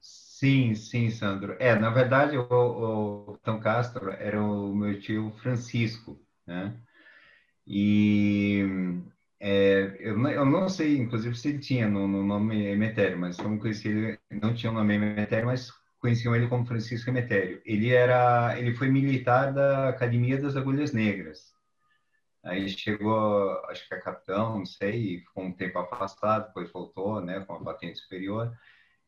Sim, sim, Sandro. É, na verdade, o, o Capitão Castro era o meu tio Francisco, né? E é, eu, eu, não sei, inclusive, se ele tinha no, no nome Emetério, mas como conheci ele, não tinha o nome Emetério, mas conheciam ele como Francisco Emetério. Ele era, ele foi militar da Academia das Agulhas Negras. Aí chegou, acho que a capitão, não sei, ficou um tempo afastado, depois voltou, né, com a patente superior.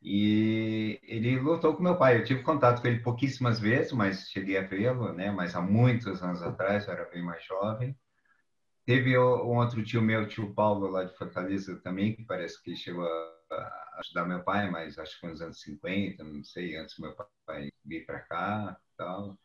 E ele lutou com meu pai. Eu tive contato com ele pouquíssimas vezes, mas cheguei a vê-lo, né, mas há muitos anos atrás, eu era bem mais jovem. Teve um outro tio meu, tio Paulo, lá de Fortaleza também, que parece que chegou a ajudar meu pai, mas acho que foi nos anos 50, não sei, antes meu pai vir para cá tal.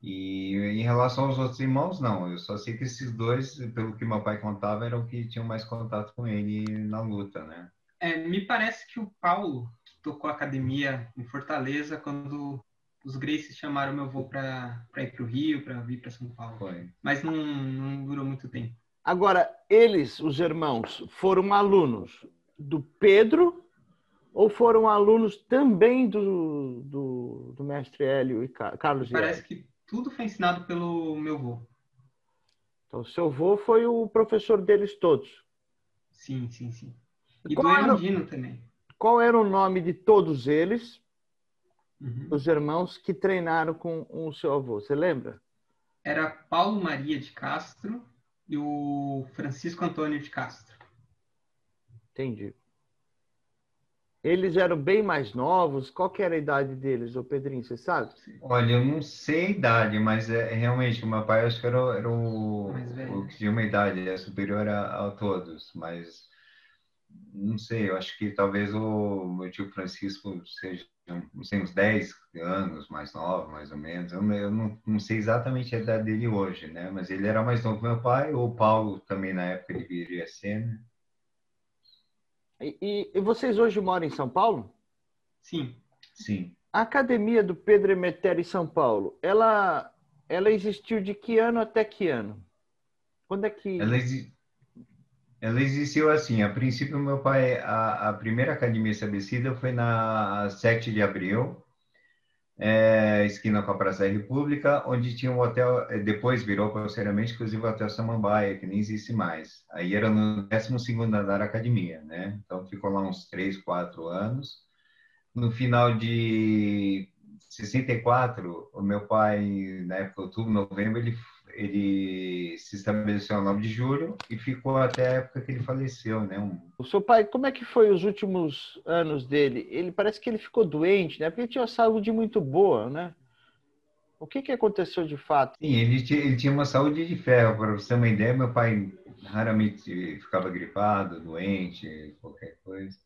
E em relação aos outros irmãos, não. Eu só sei que esses dois, pelo que meu pai contava, eram que tinham mais contato com ele na luta, né? É, me parece que o Paulo tocou academia em Fortaleza quando os Graces chamaram meu avô para ir para o Rio, para vir para São Paulo. Foi. Mas não, não durou muito tempo. Agora, eles, os irmãos, foram alunos do Pedro ou foram alunos também do, do, do mestre Hélio e Carlos Parece que tudo foi ensinado pelo meu avô. Então, seu avô foi o professor deles todos? Sim, sim, sim. E qual do Erundino também. Qual era o nome de todos eles, uhum. os irmãos que treinaram com o seu avô? Você lembra? Era Paulo Maria de Castro e o Francisco Antônio de Castro. Entendi. Eles eram bem mais novos. Qual que era a idade deles, ô Pedrinho? Você sabe? Olha, eu não sei a idade, mas é, realmente o meu pai acho que era, era o, o, que tinha uma idade é, superior a, a, todos, mas não sei, eu acho que talvez o meu tio Francisco seja sei, uns 10 anos mais novo, mais ou menos. Eu, eu não, não, sei exatamente a idade dele hoje, né? Mas ele era mais novo que meu pai, ou o Paulo também na época ele viria ser, né? E, e, vocês hoje moram em São Paulo? Sim. Sim. A academia do Pedro Emetério em São Paulo, ela, ela existiu de que ano até que ano? Quando é que... Ela, exi... ela existiu assim, a princípio meu pai, a, a primeira academia estabelecida foi na 7 de abril, é, esquina com a Praça da República, onde tinha um hotel, é, depois virou posteriormente, inclusive o Hotel Samambaia, que nem existe mais. Aí era no 12 andar da academia, né? Então ficou lá uns 3, 4 anos. No final de 64, o meu pai, na época, outubro, novembro, ele ele se estabeleceu no 9 de julho e ficou até a época que ele faleceu, né? Um... O seu pai, como é que foi os últimos anos dele? Ele parece que ele ficou doente, né? Porque ele tinha uma saúde muito boa, né? O que, que aconteceu de fato? Sim, ele tinha, ele tinha uma saúde de ferro. Para você ter uma ideia, meu pai raramente ficava gripado, doente, qualquer coisa.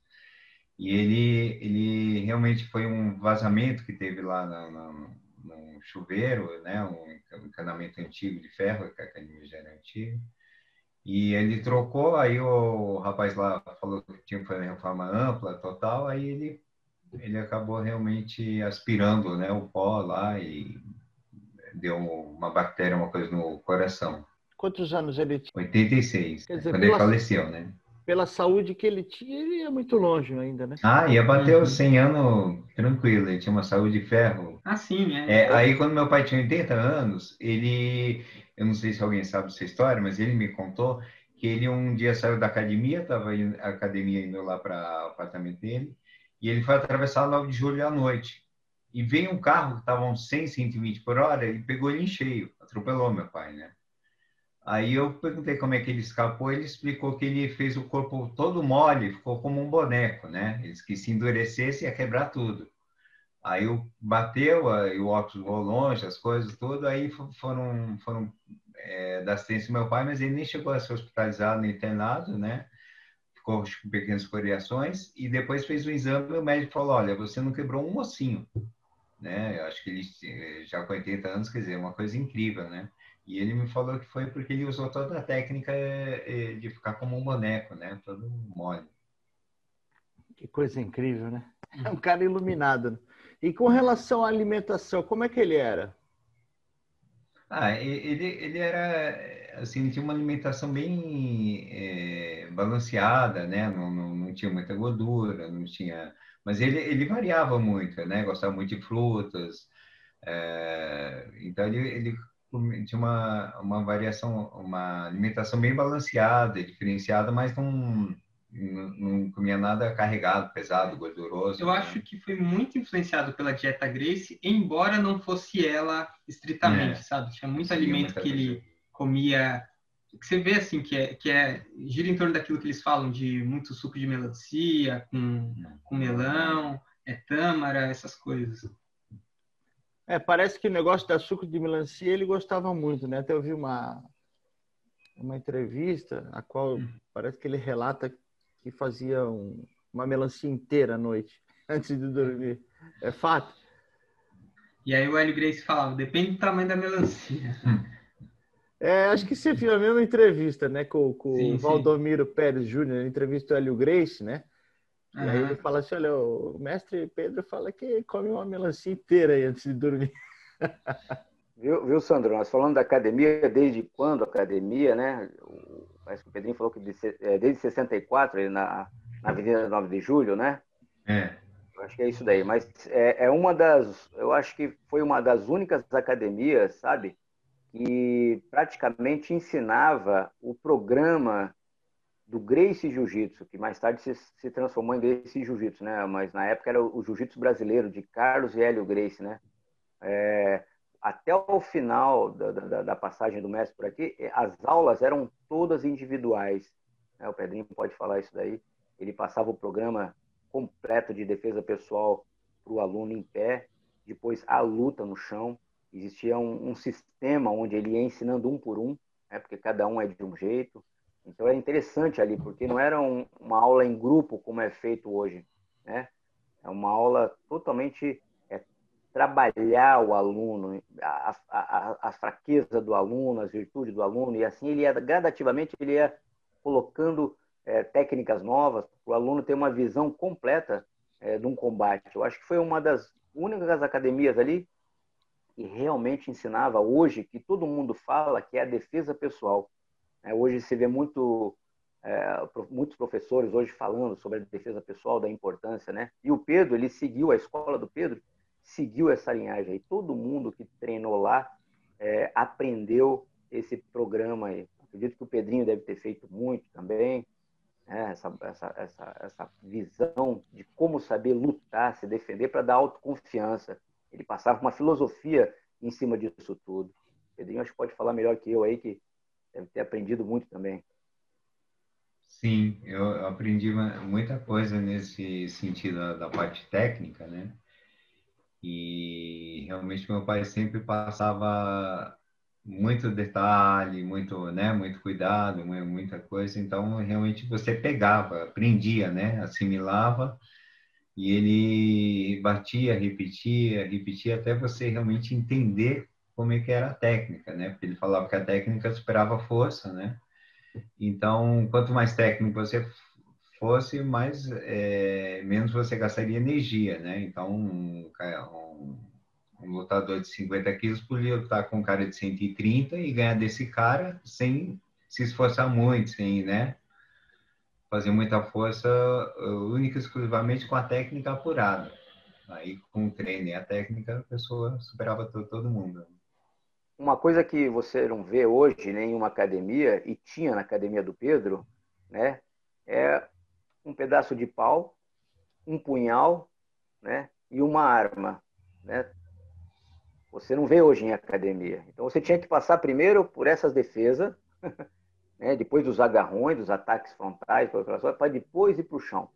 E ele, ele realmente foi um vazamento que teve lá na, na, no chuveiro, né? Um um encanamento antigo de ferro, que a academia já era antiga. E ele trocou, aí o rapaz lá falou que tinha que fazer reforma ampla, total, aí ele, ele acabou realmente aspirando né, o pó lá e deu uma bactéria, uma coisa no coração. Quantos anos ele tinha? 86, dizer, quando ele faleceu, né? Pela saúde que ele tinha, ele ia muito longe ainda, né? Ah, ia bater uhum. os 100 anos tranquilo, ele tinha uma saúde de ferro. Ah, sim, é. é. Aí, quando meu pai tinha 80 anos, ele, eu não sei se alguém sabe dessa história, mas ele me contou que ele um dia saiu da academia, estava a academia indo lá para o apartamento dele, e ele foi atravessar o 9 de julho à noite. E veio um carro que estava uns 100, 120 por hora, e pegou ele em cheio, atropelou meu pai, né? Aí eu perguntei como é que ele escapou, ele explicou que ele fez o corpo todo mole, ficou como um boneco, né? Ele que se endurecesse ia quebrar tudo. Aí o bateu, aí o óculos voou longe, as coisas tudo, aí foram, foram é, da assistência do meu pai, mas ele nem chegou a ser hospitalizado nem internado, né? Ficou com pequenas coriações e depois fez o exame e o médico falou, olha, você não quebrou um ossinho, né? Eu acho que ele já com 80 anos, quer dizer, é uma coisa incrível, né? E ele me falou que foi porque ele usou toda a técnica eh, de ficar como um boneco, né? Todo mole. Que coisa incrível, né? É um cara iluminado. Né? E com relação à alimentação, como é que ele era? Ah, ele, ele era, assim, ele tinha uma alimentação bem é, balanceada, né? Não, não, não tinha muita gordura, não tinha... Mas ele, ele variava muito, né? Gostava muito de frutas. É, então, ele, ele tinha uma, uma variação, uma alimentação bem balanceada, diferenciada, mas não, não, não comia nada carregado, pesado, gorduroso. Eu né? acho que foi muito influenciado pela dieta Grace, embora não fosse ela estritamente, é. sabe? Tinha muito Sim, alimento que ele comia que você vê assim que é que é gira em torno daquilo que eles falam de muito suco de melancia com, com melão, é tâmara, essas coisas. É, parece que o negócio da suco de melancia ele gostava muito, né? Até eu vi uma, uma entrevista a qual hum. parece que ele relata que fazia um, uma melancia inteira à noite, antes de dormir. É fato. E aí o Hélio Grace falava, depende do tamanho da melancia. É, acho que você viu a mesma entrevista, né, com, com sim, o Valdomiro sim. Pérez Júnior, entrevista o Hélio Grace, né? E uhum. aí ele fala assim, olha, o mestre Pedro fala que come uma melancia inteira aí antes de dormir. Viu, viu, Sandro? Nós falando da academia, desde quando a academia, né? Parece que o Pedrinho falou que é, desde 64, na, na Avenida 9 de Julho, né? É. Eu acho que é isso daí. Mas é, é uma das. Eu acho que foi uma das únicas academias, sabe? Que praticamente ensinava o programa do Gracie Jiu-Jitsu, que mais tarde se, se transformou em Gracie Jiu-Jitsu, né? Mas na época era o Jiu-Jitsu brasileiro, de Carlos e Hélio Gracie, né? É, até o final da, da, da, passagem do mestre por aqui, as aulas eram todas individuais. Né? O Pedrinho pode falar isso daí. Ele passava o programa completo de defesa pessoal para o aluno em pé, depois a luta no chão. Existia um, um, sistema onde ele ia ensinando um por um, né? porque cada um é de um jeito. Então é interessante ali, porque não era um, uma aula em grupo como é feito hoje. Né? É uma aula totalmente trabalhar o aluno, a, a, fraqueza do aluno, as virtudes do aluno, e assim ele ia, gradativamente, ele ia colocando é, técnicas novas para o aluno ter uma visão completa é, de um combate. Eu acho que foi uma das únicas academias ali que realmente ensinava hoje, que todo mundo fala, que é a defesa pessoal. É, hoje se vê muito é, muitos professores hoje falando sobre a defesa pessoal, da importância, né? E o Pedro, ele seguiu a escola do Pedro, seguiu essa linhagem aí. Todo mundo que treinou lá é, aprendeu esse programa aí. Acredito que o Pedrinho deve ter feito muito também. Né? Essa, essa, essa, essa visão de como saber lutar, se defender para dar autoconfiança. Ele passava uma filosofia em cima disso tudo. Pedrinho acho que pode falar melhor que eu aí, que deve ter aprendido muito também. Sim, eu aprendi muita coisa nesse sentido da, parte técnica, né? E realmente meu pai sempre passava muito detalhe, muito, né, muito cuidado, muita coisa. Então realmente você pegava, aprendia, né, assimilava e ele batia, repetia, repetia até você realmente entender como é que era a técnica, né? Porque ele falava que a técnica superava a força, né? Então, quanto mais técnico você fosse, mais é, menos você gastaria energia, né? Então, um, um, um lutador de 50 quilos podia lutar com um cara de 130 e ganhar desse cara sem se esforçar muito, sem, né? Fazer muita força, única e exclusivamente com a técnica apurada. Aí, com o treino e a técnica, a pessoa superava todo, todo mundo. Uma coisa que você não vê hoje né, em uma academia, e tinha na academia do Pedro, né? É um pedaço de pau, um punhal, né? E uma arma, né? Você não vê hoje em academia. Então você tinha que passar primeiro por essas defesas, né? Depois dos agarrões, dos ataques frontais, para depois ir para o chão.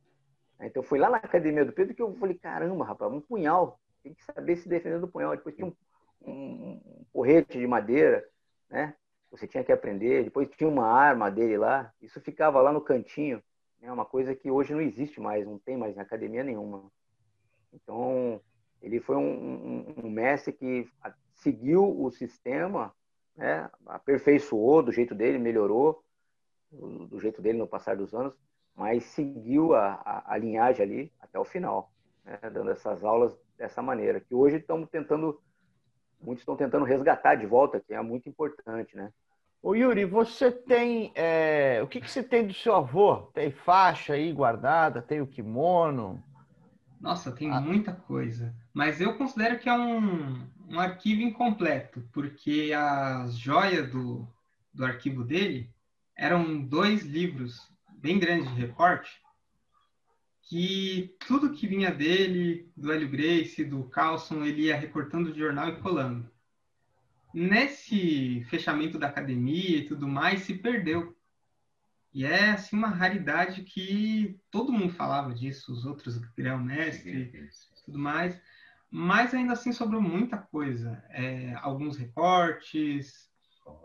Então fui lá na academia do Pedro que eu falei, caramba, rapaz, um punhal, tem que saber se defender do punhal. Depois tinha um, um, porrete de madeira, né? Você tinha que aprender. Depois tinha uma arma dele lá. Isso ficava lá no cantinho. É uma coisa que hoje não existe mais, não tem mais em academia nenhuma. Então, ele foi um, um, um mestre que seguiu o sistema, né, aperfeiçoou do jeito dele, melhorou do jeito dele no passar dos anos, mas seguiu a, a, a linhagem ali até o final, né, dando essas aulas dessa maneira, que hoje estamos tentando, muitos estão tentando resgatar de volta, que é muito importante, né? Ô Yuri, você tem. É... O que, que você tem do seu avô? Tem faixa aí guardada? Tem o kimono? Nossa, tem ah. muita coisa. Mas eu considero que é um, um arquivo incompleto, porque as joias do, do arquivo dele eram dois livros bem grandes de recorte, que tudo que vinha dele, do Hélio Grace, do Carlson, ele ia recortando de jornal e colando nesse fechamento da academia e tudo mais, se perdeu. E é assim uma raridade que todo mundo falava disso, os outros grão-mestre e tudo mais, mas ainda assim sobrou muita coisa. É, alguns recortes,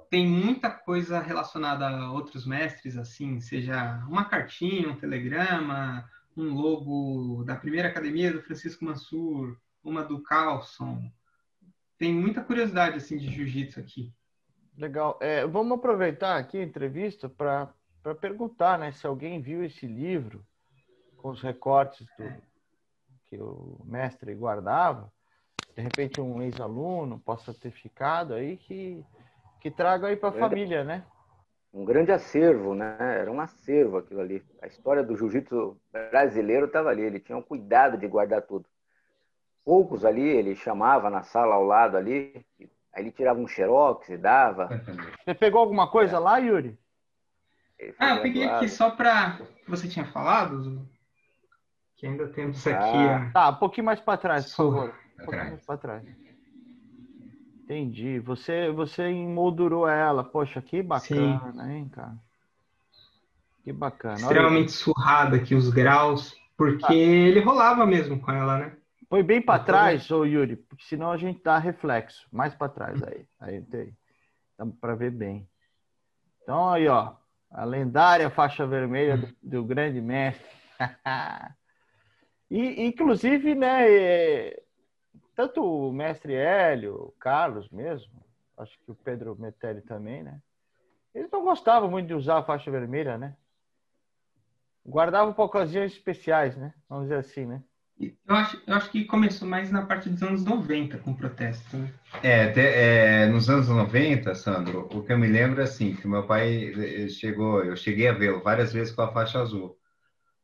tem muita coisa relacionada a outros mestres, assim, seja uma cartinha, um telegrama, um logo da primeira academia do Francisco Mansur, uma do Carlson, tem muita curiosidade assim de jiu-jitsu aqui. Legal. É, vamos aproveitar aqui a entrevista para perguntar né, se alguém viu esse livro com os recortes do, que o mestre guardava. De repente, um ex-aluno possa ter ficado aí que, que traga aí para a família, né? Um grande acervo, né? Era um acervo aquilo ali. A história do jiu-jitsu brasileiro estava ali. Ele tinha um cuidado de guardar tudo. Poucos ali, ele chamava na sala ao lado ali, aí ele tirava um xerox e dava. Você pegou alguma coisa é. lá, Yuri? Ah, eu peguei aqui só para você tinha falado, que ainda temos aqui. Ah. Tá, um pouquinho mais para trás, por favor. Um pouquinho mais para trás. Entendi. Você, você emoldurou ela. Poxa, que bacana, Sim. hein, cara? Que bacana. Extremamente surrada aqui os graus, porque ah. ele rolava mesmo com ela, né? Foi bem para trás, ô Yuri, porque senão a gente dá reflexo. Mais para trás aí. Aí tem. Dá para ver bem. Então aí, ó. A lendária faixa vermelha do, do grande mestre. e, inclusive, né, é, tanto o mestre Hélio, o Carlos mesmo, acho que o Pedro Metelli também, né? Eles não gostavam muito de usar a faixa vermelha, né? Guardavam para ocasiões especiais, né? Vamos dizer assim, né? Eu acho, eu acho que começou mais na parte dos anos 90 com o protesto. Né? É, até, é, nos anos 90, Sandro, o que eu me lembro é assim, que meu pai chegou, eu cheguei a vê-lo várias vezes com a faixa azul.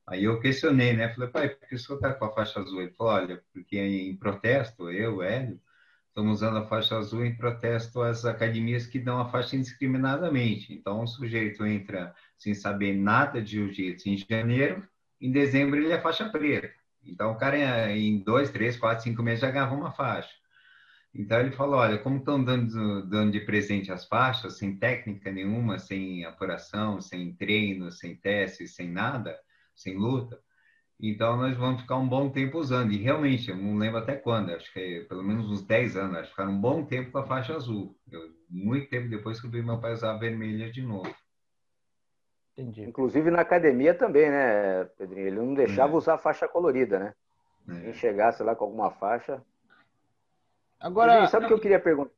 Aí eu questionei, né? Falei, pai, por que o senhor está com a faixa azul? Ele falou, olha, porque em protesto, eu, Hélio, estamos usando a faixa azul em protesto às academias que dão a faixa indiscriminadamente. Então, o sujeito entra sem saber nada de jiu-jitsu em janeiro, em dezembro ele é faixa preta. Então, o cara em dois, três, quatro, cinco meses já agarrou uma faixa. Então, ele falou: olha, como estão dando, dando de presente as faixas, sem técnica nenhuma, sem apuração, sem treino, sem teste, sem nada, sem luta, então nós vamos ficar um bom tempo usando. E realmente, eu não lembro até quando, acho que é pelo menos uns 10 anos, acho que ficaram um bom tempo com a faixa azul. Eu, muito tempo depois que eu vi meu pai usar a vermelha de novo. Entendi. Inclusive na academia também, né, Pedrinho? Ele não deixava é. usar faixa colorida, né? É. Quem chegasse lá com alguma faixa. Agora. Pedrinho, sabe o que eu queria perguntar?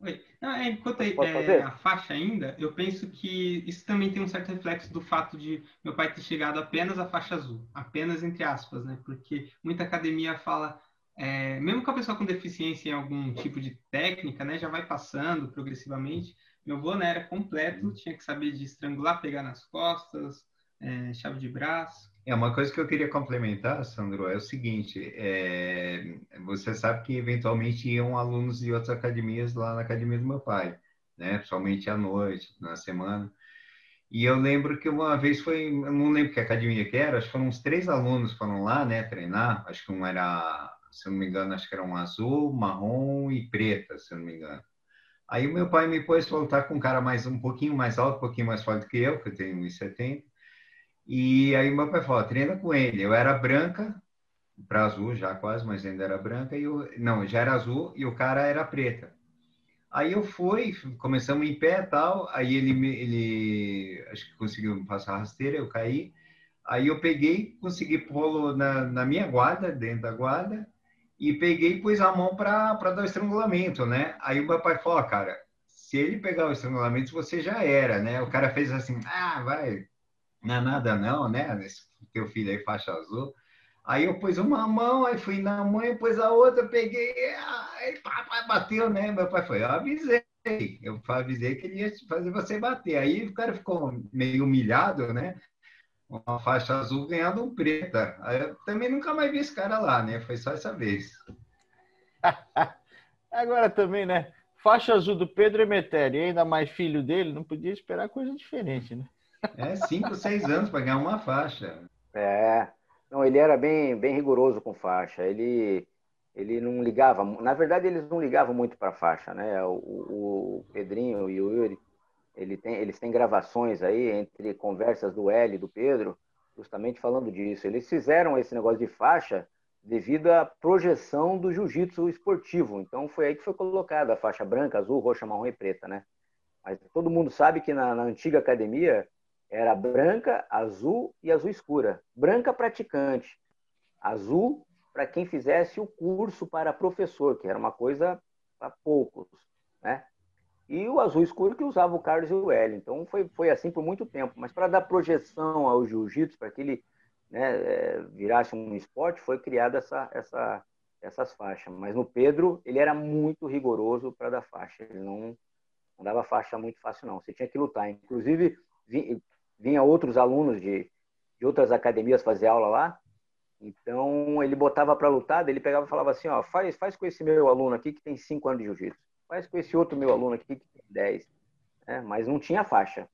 Oi. Não, é, enquanto é, a faixa ainda, eu penso que isso também tem um certo reflexo do fato de meu pai ter chegado apenas à faixa azul, apenas entre aspas, né? Porque muita academia fala, é, mesmo com a pessoa com deficiência em algum tipo de técnica, né, já vai passando progressivamente, meu avô né, era completo, tinha que saber de estrangular, pegar nas costas, é, chave de braço. É uma coisa que eu queria complementar, Sandro, é o seguinte: é, você sabe que eventualmente iam alunos de outras academias lá na academia do meu pai, né? Principalmente à noite, na semana. E eu lembro que uma vez foi, não lembro que academia que era, acho que foram uns três alunos foram lá, né, treinar. Acho que um era, se eu não me engano, acho que era um azul, marrom e preta, se eu não me engano. Aí o meu pai me pôs para lutar com um cara mais um pouquinho mais alto, um pouquinho mais forte que eu, que eu tenho 1,70. E aí meu pai falou, treina com ele. Eu era branca, para azul já quase, mas ainda era branca. E eu, não, já era azul e o cara era preta. Aí eu fui, começamos em pé tal. Aí ele, ele acho que conseguiu passar a rasteira, eu caí. Aí eu peguei, consegui pô-lo na, na minha guarda, dentro da guarda e peguei e pus a mão para dar o estrangulamento, né? Aí o meu pai falou, cara, se ele pegar o estrangulamento, você já era, né? O cara fez assim, ah, vai, não é nada não, né? Esse teu filho aí, faixa azul. Aí eu pus uma mão, aí fui na mãe, pus a outra, peguei, aí papai bateu, né? Meu pai foi, eu avisei, eu avisei que ele ia fazer você bater. Aí o cara ficou meio humilhado, né? uma faixa azul ganhando um preta. Eu também nunca mais vi esse cara lá, né? Foi só essa vez. Agora também, né? Faixa azul do Pedro Emetério, ainda mais filho dele, não podia esperar coisa diferente, né? É, cinco, seis anos para ganhar uma faixa. É. Não, ele era bem, bem rigoroso com faixa. Ele, ele não ligava. Na verdade, eles não ligavam muito para faixa, né? O, o Pedrinho e o Yuri ele tem, eles têm gravações aí entre conversas do L e do Pedro, justamente falando disso. Eles fizeram esse negócio de faixa devido à projeção do jiu-jitsu esportivo. Então foi aí que foi colocada a faixa branca, azul, roxa, marrom e preta, né? Mas todo mundo sabe que na, na antiga academia era branca, azul e azul escura. Branca praticante, azul para quem fizesse o curso para professor, que era uma coisa para poucos, né? e o azul escuro que usava o Carlos e o Hélio. Então foi, foi assim por muito tempo. Mas para dar projeção ao jiu-jitsu, para que ele né, é, virasse um esporte, foi criada essa, essa, essas faixas. Mas no Pedro, ele era muito rigoroso para dar faixa. Ele não, Não dava faixa muito fácil, não. Você tinha que lutar. Inclusive, vinha outros alunos de, de outras academias fazer aula lá. Então, ele botava para lutar, ele pegava e falava assim, ó, faz, faz com esse meu aluno aqui que tem 5 anos de jiu-jitsu. Faz com esse outro meu aluno aqui que tem 10. É, mas não tinha faixa.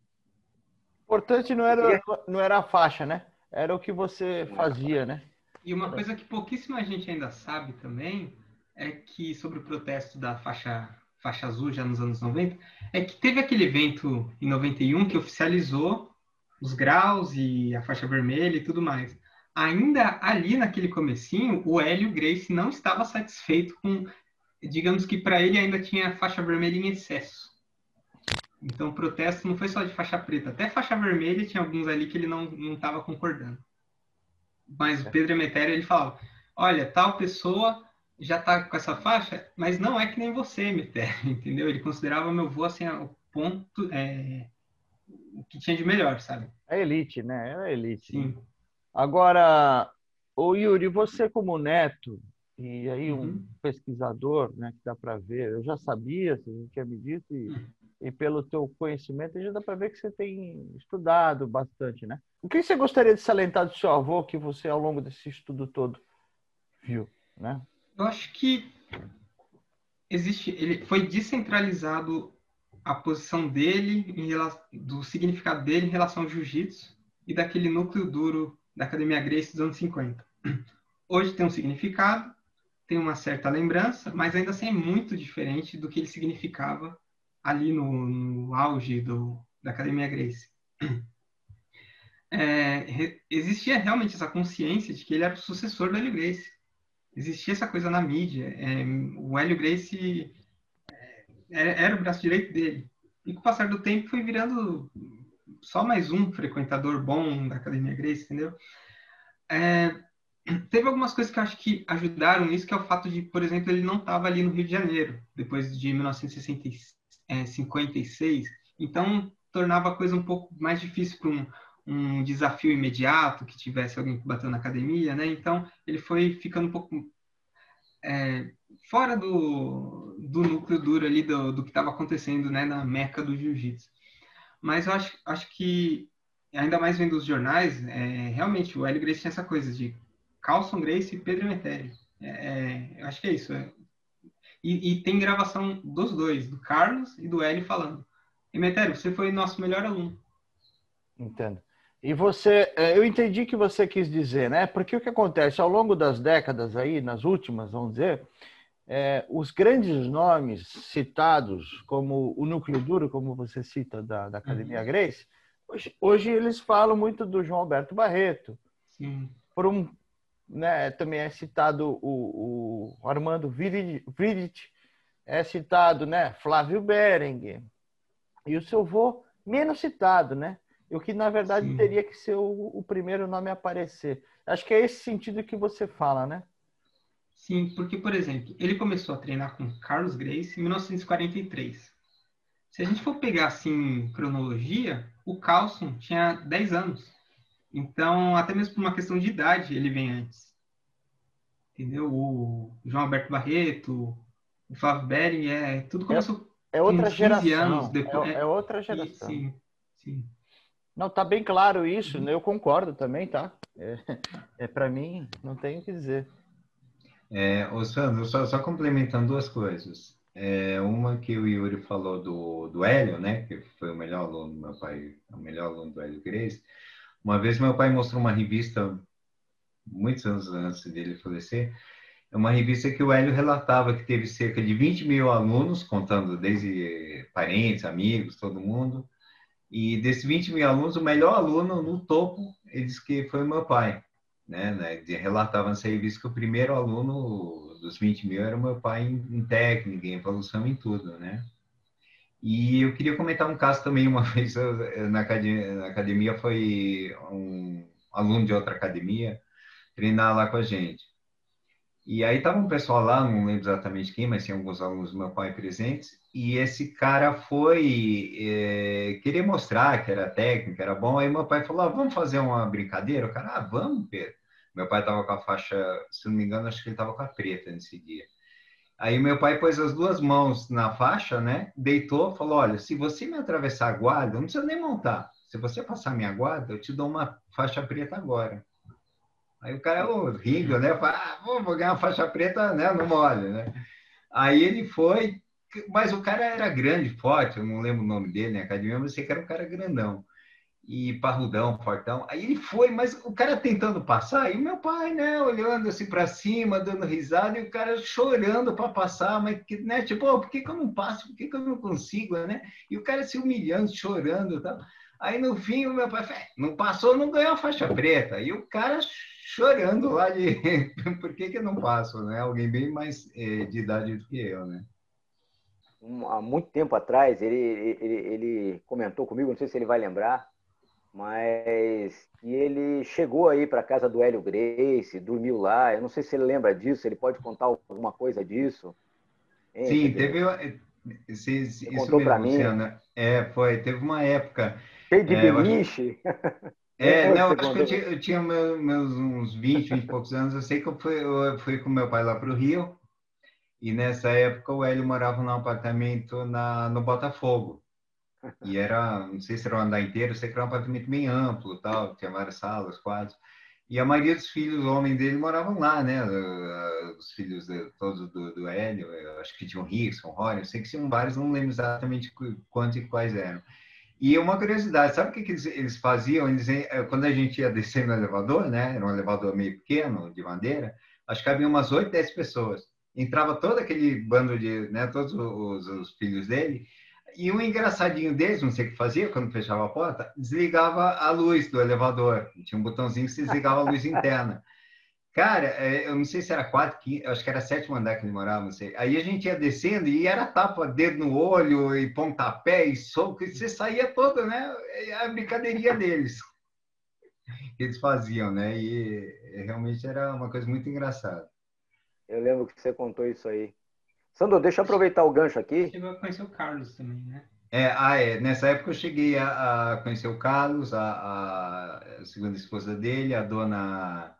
Importante não era, não era a faixa, né? Era o que você fazia, né? E uma coisa que pouquíssima gente ainda sabe também é que sobre o protesto da faixa faixa azul já nos anos 90, é que teve aquele evento em 91 que oficializou os graus e a faixa vermelha e tudo mais. Ainda ali naquele comecinho, o Hélio Grace não estava satisfeito com, digamos que para ele ainda tinha faixa vermelha em excesso. Então o protesto não foi só de faixa preta, até faixa vermelha tinha alguns ali que ele não estava concordando. Mas o Pedro Emetério ele falava, olha, tal pessoa já está com essa faixa, mas não é que nem você, Meter, entendeu? Ele considerava meu avô assim, o ponto, é, o que tinha de melhor, sabe? É elite, né? É elite. Sim. Agora, o Yuri, você como neto, e aí um uhum. pesquisador, né, que dá para ver, eu já sabia, você tinha me dito, e, uhum. e pelo teu conhecimento já dá para ver que você tem estudado bastante, né? O que você gostaria de salientar do seu avô que você, ao longo desse estudo todo, viu, né? Eu acho que existe, ele foi descentralizado a posição dele em relação, do significado dele em relação ao jiu-jitsu e daquele núcleo duro da Academia Grace dos anos 50. Hoje tem um significado, tem uma certa lembrança, mas ainda assim é muito diferente do que ele significava ali no, no auge do, da Academia Grace. É, existia realmente essa consciência de que ele era o sucessor do Hélio Grace existia essa coisa na mídia. É, o Hélio Grace era, o braço direito dele. E com o passar do tempo foi virando só mais um frequentador bom da Academia Grace, entendeu? É, teve algumas coisas que eu acho que ajudaram nisso, que é o fato de, por exemplo, ele não estava ali no Rio de Janeiro, depois de 1956. Então, tornava a coisa um pouco mais difícil para um, um desafio imediato, que tivesse alguém que bateu na academia, né? Então, ele foi ficando um pouco é, fora do, do núcleo duro ali do, do que estava acontecendo, né? Na meca do jiu-jitsu. Mas eu acho, acho que, ainda mais vendo os jornais, é, realmente o Hélio Grace tinha essa coisa de Carlson Grace e Pedro Emetério. É, é, eu acho que é isso. É. E, e, tem gravação dos dois, do Carlos e do Hélio falando. Emetério, você foi nosso melhor aluno. Entendo. E você, é, eu entendi que você quis dizer, né? Porque o que acontece ao longo das décadas aí, nas últimas, vamos dizer, é, os grandes nomes citados, como o núcleo duro, como você cita da, da Academia uhum. Grace, hoje, hoje, eles falam muito do João Alberto Barreto. Sim. Por um, né, também é citado o, o Armando Vidit, é citado, né, Flávio Berenguer. E o seu avô menos citado, né? o que na verdade Sim. teria que ser o, o, primeiro nome a aparecer. Acho que é esse sentido que você fala, né? Sim, porque, por exemplo, ele começou a treinar com Carlos Grace em 1943. Se a gente for pegar assim cronologia, o Carlson tinha 10 anos. Então, até mesmo por uma questão de idade, ele vem antes. Entendeu? O João Alberto Barreto, o Flávio Bering, é, tudo começou é, é outra geração. anos depois. É, é outra geração. sim, sim. Não, tá bem claro isso, né? eu concordo também, tá? É, é para mim, não tenho o que dizer. É, só, só complementando duas coisas. É, uma que o Yuri falou do, do Hélio, né? Que foi o melhor aluno do meu pai, o melhor aluno do Hélio Grace. Uma vez meu pai mostrou uma revista, muitos anos antes dele falecer, é uma revista que o Hélio relatava que teve cerca de 20 mil alunos, contando desde parentes, amigos, todo mundo, e desses 20 mil alunos, o melhor aluno no topo, ele disse que foi meu pai. Né, né? Relatava nessa revista que o primeiro aluno dos 20 mil era o meu pai em, em técnica, em evolução, em tudo, né? E eu queria comentar um caso também, uma vez na academia, na academia foi um aluno de outra academia treinar lá com a gente. E aí tava um pessoal lá, não lembro exatamente quem, mas tinha alguns alunos do meu pai presentes, e esse cara foi é, querer mostrar que era técnico, era bom, aí meu pai falou, ah, vamos fazer uma brincadeira? O cara, ah, vamos, Pedro. Meu pai tava com a faixa, se não me engano, acho que ele tava com a preta nesse dia. Aí meu pai pôs as duas mãos na faixa, né? Deitou, falou: Olha, se você me atravessar a guarda, não precisa nem montar. Se você passar minha guarda, eu te dou uma faixa preta agora. Aí o cara, oh, rindo, né? Fala, ah, vou ganhar uma faixa preta, né? No mole, né? Aí ele foi, mas o cara era grande, forte, eu não lembro o nome dele na né? academia, mas eu sei que era um cara grandão e parrudão, fortão. Aí ele foi, mas o cara tentando passar, e meu pai, né, olhando assim para cima, dando risada, e o cara chorando para passar, mas, né, tipo, oh, por que, que eu não passo? Por que, que eu não consigo, né? E o cara se humilhando, chorando e tal. Aí no fim o meu pai falou, é, não passou, não ganhou a faixa preta. E o cara chorando lá de por que, que eu não passo, né? Alguém bem mais é, de idade do que eu, né? Há muito tempo atrás, ele, ele, ele comentou comigo, não sei se ele vai lembrar, mas que ele chegou aí para casa do Hélio Grace, dormiu lá. Eu não sei se ele lembra disso, ele pode contar alguma coisa disso. Hein, Sim, teve. Esse, isso contou mim. Luciana. É, foi. Teve uma época. Cheio de é, beliche. É, não, acho que eu tinha, eu tinha meus, meus, uns 20, 20 e poucos anos. Eu sei que eu fui, eu fui com meu pai lá para o Rio. E nessa época o Hélio morava num apartamento na, no Botafogo. E era, não sei se era um andar inteiro, sei que era um apartamento bem amplo, tal, tinha várias salas, quadros. E a maioria dos filhos, homens dele, moravam lá, né? Os filhos de, todos do, do Hélio, acho que tinham Rickson, Rony, eu sei que tinham vários, não lembro exatamente quantos e quais eram. E uma curiosidade, sabe o que, que eles, eles, faziam? Eles, eh, quando a gente ia descer no elevador, né? Era um elevador meio pequeno, de madeira, acho que havia umas 8, 10 pessoas. Entrava todo aquele bando de, né? Todos os, os filhos dele, e um engraçadinho deles, não sei o que fazia, quando fechava a porta, desligava a luz do elevador. Tinha um botãozinho que se desligava a luz interna. Cara, é, eu não sei se era quatro, quinto, acho que era sétimo andar que ele morava, não sei. Aí a gente ia descendo e era tapa, dedo no olho e pontapé e soco, e você saía todo, né? É a brincadeirinha deles. Que eles faziam, né? E realmente era uma coisa muito engraçada. Eu lembro que você contou isso aí. Sandro, deixa eu aproveitar o gancho aqui. Chegou a conhecer o Carlos também, né? É, ah, é. Nessa época eu cheguei a, a conhecer o Carlos, a, a, segunda esposa dele, a dona,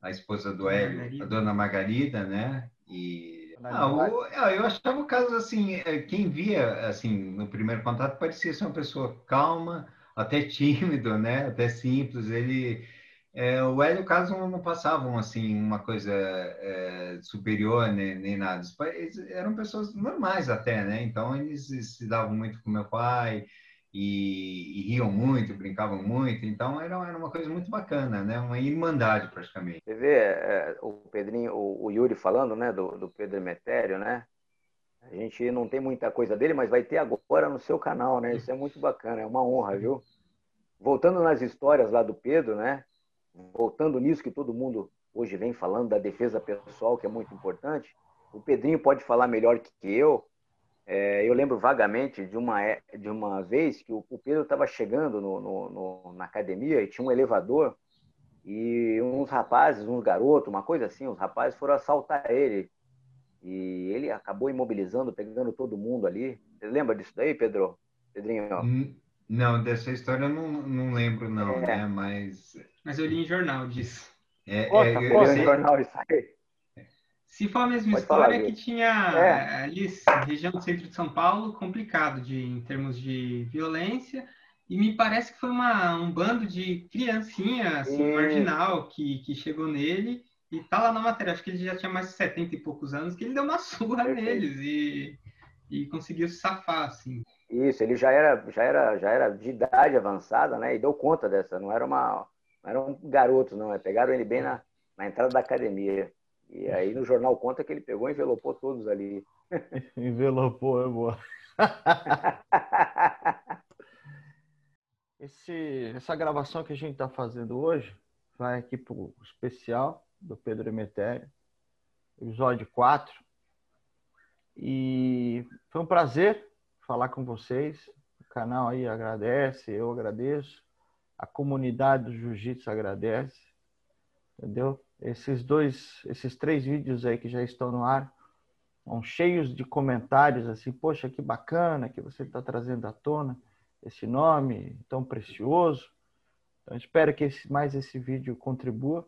a esposa do Hélio, a dona Margarida, né? E ah, o, ah, eu achava o Carlos assim, é, quem via assim no primeiro contato parecia ser uma pessoa calma, até tímido, né? Até simples. Ele é, o Hélio o Carlos não, passavam assim uma coisa é, superior nem, nem nada. Eles eram pessoas normais até, né? Então eles se davam muito com meu pai e, e riam muito, brincavam muito. Então era, era, uma coisa muito bacana, né? Uma irmandade praticamente. Você vê é, o Pedrinho, o, o, Yuri falando, né? Do, do Pedro Emetério, né? A gente não tem muita coisa dele, mas vai ter agora no seu canal, né? Isso é muito bacana, é uma honra, viu? Voltando nas histórias lá do Pedro, né? Voltando nisso que todo mundo hoje vem falando da defesa pessoal, que é muito importante, o Pedrinho pode falar melhor que eu. É, eu lembro vagamente de uma, é, de uma vez que o, o Pedro estava chegando no, no, no, na academia e tinha um elevador e uns rapazes, uns garotos, uma coisa assim, os rapazes foram assaltar ele. E ele acabou imobilizando, pegando todo mundo ali. Você lembra disso daí, Pedro? Pedrinho? Hum, não, dessa história eu não, não lembro, não, é. né? Mas. Mas eu li em jornal disso. É, Nossa, é, eu, eu jornal isso aí. Se for a mesma Pode história falar, que tinha é. ali, região do centro de São Paulo, complicado de, em termos de violência. E me parece que foi uma, um bando de criancinha, assim, marginal, que, que chegou nele. E tá lá na matéria, acho que ele já tinha mais de 70 e poucos anos, que ele deu uma surra Perfeito. neles e, e conseguiu se safar, assim. Isso, ele já era, já era, já era de idade avançada, né? E deu conta dessa. Não era uma, não eram garotos, não. É, pegaram ele bem na, na entrada da academia. E aí no jornal conta que ele pegou e envelopou todos ali. envelopou, é boa. Esse, essa gravação que a gente está fazendo hoje vai aqui para o especial do Pedro Emetério, episódio 4. E foi um prazer falar com vocês. O canal aí agradece, eu agradeço, a comunidade do Jiu-Jitsu agradece, entendeu? Esses dois, esses três vídeos aí que já estão no ar, são cheios de comentários assim, poxa, que bacana que você está trazendo à tona esse nome tão precioso. Então, espero que esse, mais esse vídeo contribua.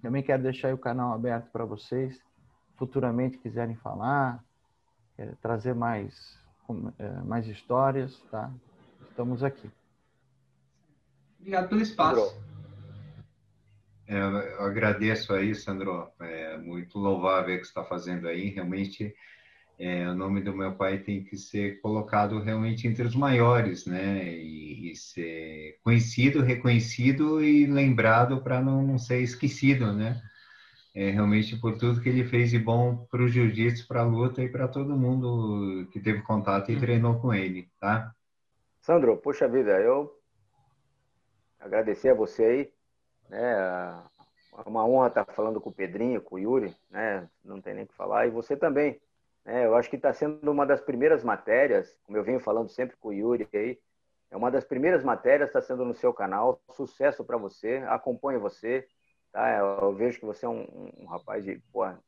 Também quero deixar o canal aberto para vocês. futuramente quiserem falar, trazer mais, é, mais histórias, tá? Estamos aqui. Obrigado pelo espaço. É, eu agradeço aí, Sandro. É muito louvável o que você está fazendo aí. Realmente, é, o nome do meu pai tem que ser colocado realmente entre os maiores, né? E, e ser conhecido, reconhecido e lembrado para não, não, ser esquecido, né? É, realmente por tudo que ele fez de bom para o jiu-jitsu, para a luta e para todo mundo que teve contato e uhum. treinou com ele, tá? Sandro, puxa vida, eu agradecer a você aí, né? É uma honra estar falando com o Pedrinho, com o Yuri, né? Não tem nem o que falar. E você também, né? Eu acho que está sendo uma das primeiras matérias, como eu venho falando sempre com o Yuri aí, é uma das primeiras matérias está sendo no seu canal. Sucesso para você, acompanhe você, tá? Eu vejo que você é um, um rapaz de, porra,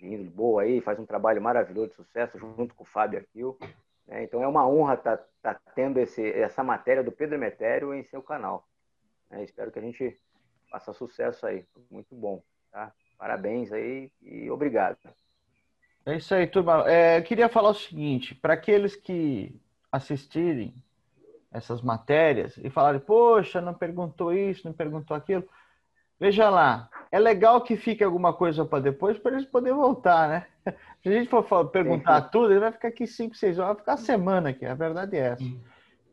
de boa aí, faz um trabalho maravilhoso de sucesso junto com o Fábio aqui. Né? Então é uma honra estar tá, tá tendo esse, essa matéria do Pedro Emetério em seu canal. Né? Espero que a gente faça sucesso aí. Muito bom. Tá? Parabéns aí e obrigado. É isso aí, turma. É, eu queria falar o seguinte: para aqueles que assistirem essas matérias e falarem, poxa, não perguntou isso, não perguntou aquilo. Veja lá, é legal que fique alguma coisa para depois, para eles poderem voltar, né? Se a gente for perguntar tudo, ele vai ficar aqui 5, 6 horas, vai ficar semana aqui, a verdade é essa.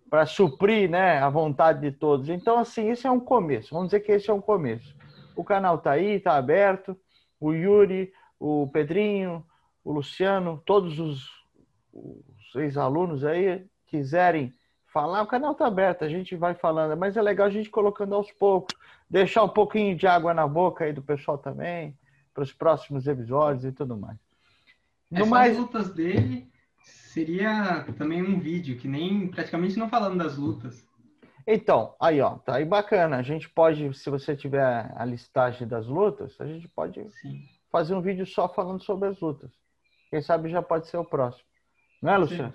Para suprir né, a vontade de todos. Então, assim, isso é um começo. Vamos dizer que esse é um começo. O canal está aí, está aberto. O Yuri, o Pedrinho, o Luciano, todos os, os ex-alunos aí quiserem falar, o canal está aberto, a gente vai falando, mas é legal a gente colocando aos poucos, deixar um pouquinho de água na boca aí do pessoal também, para os próximos episódios e tudo mais. No mais lutas dele seria também um vídeo que nem praticamente não falando das lutas. Então, aí ó, tá aí bacana. A gente pode, se você tiver a listagem das lutas, a gente pode Sim. fazer um vídeo só falando sobre as lutas. Quem sabe já pode ser o próximo. Não é, Luciano?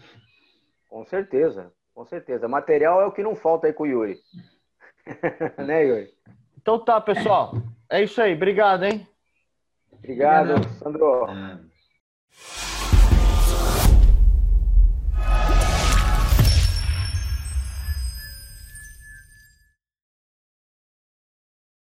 Com certeza. Com certeza. Material é o que não falta aí com o Yuri. né, Yuri? Então tá, pessoal. É isso aí. Obrigado, hein? Obrigado, Obrigado. Sandro. É.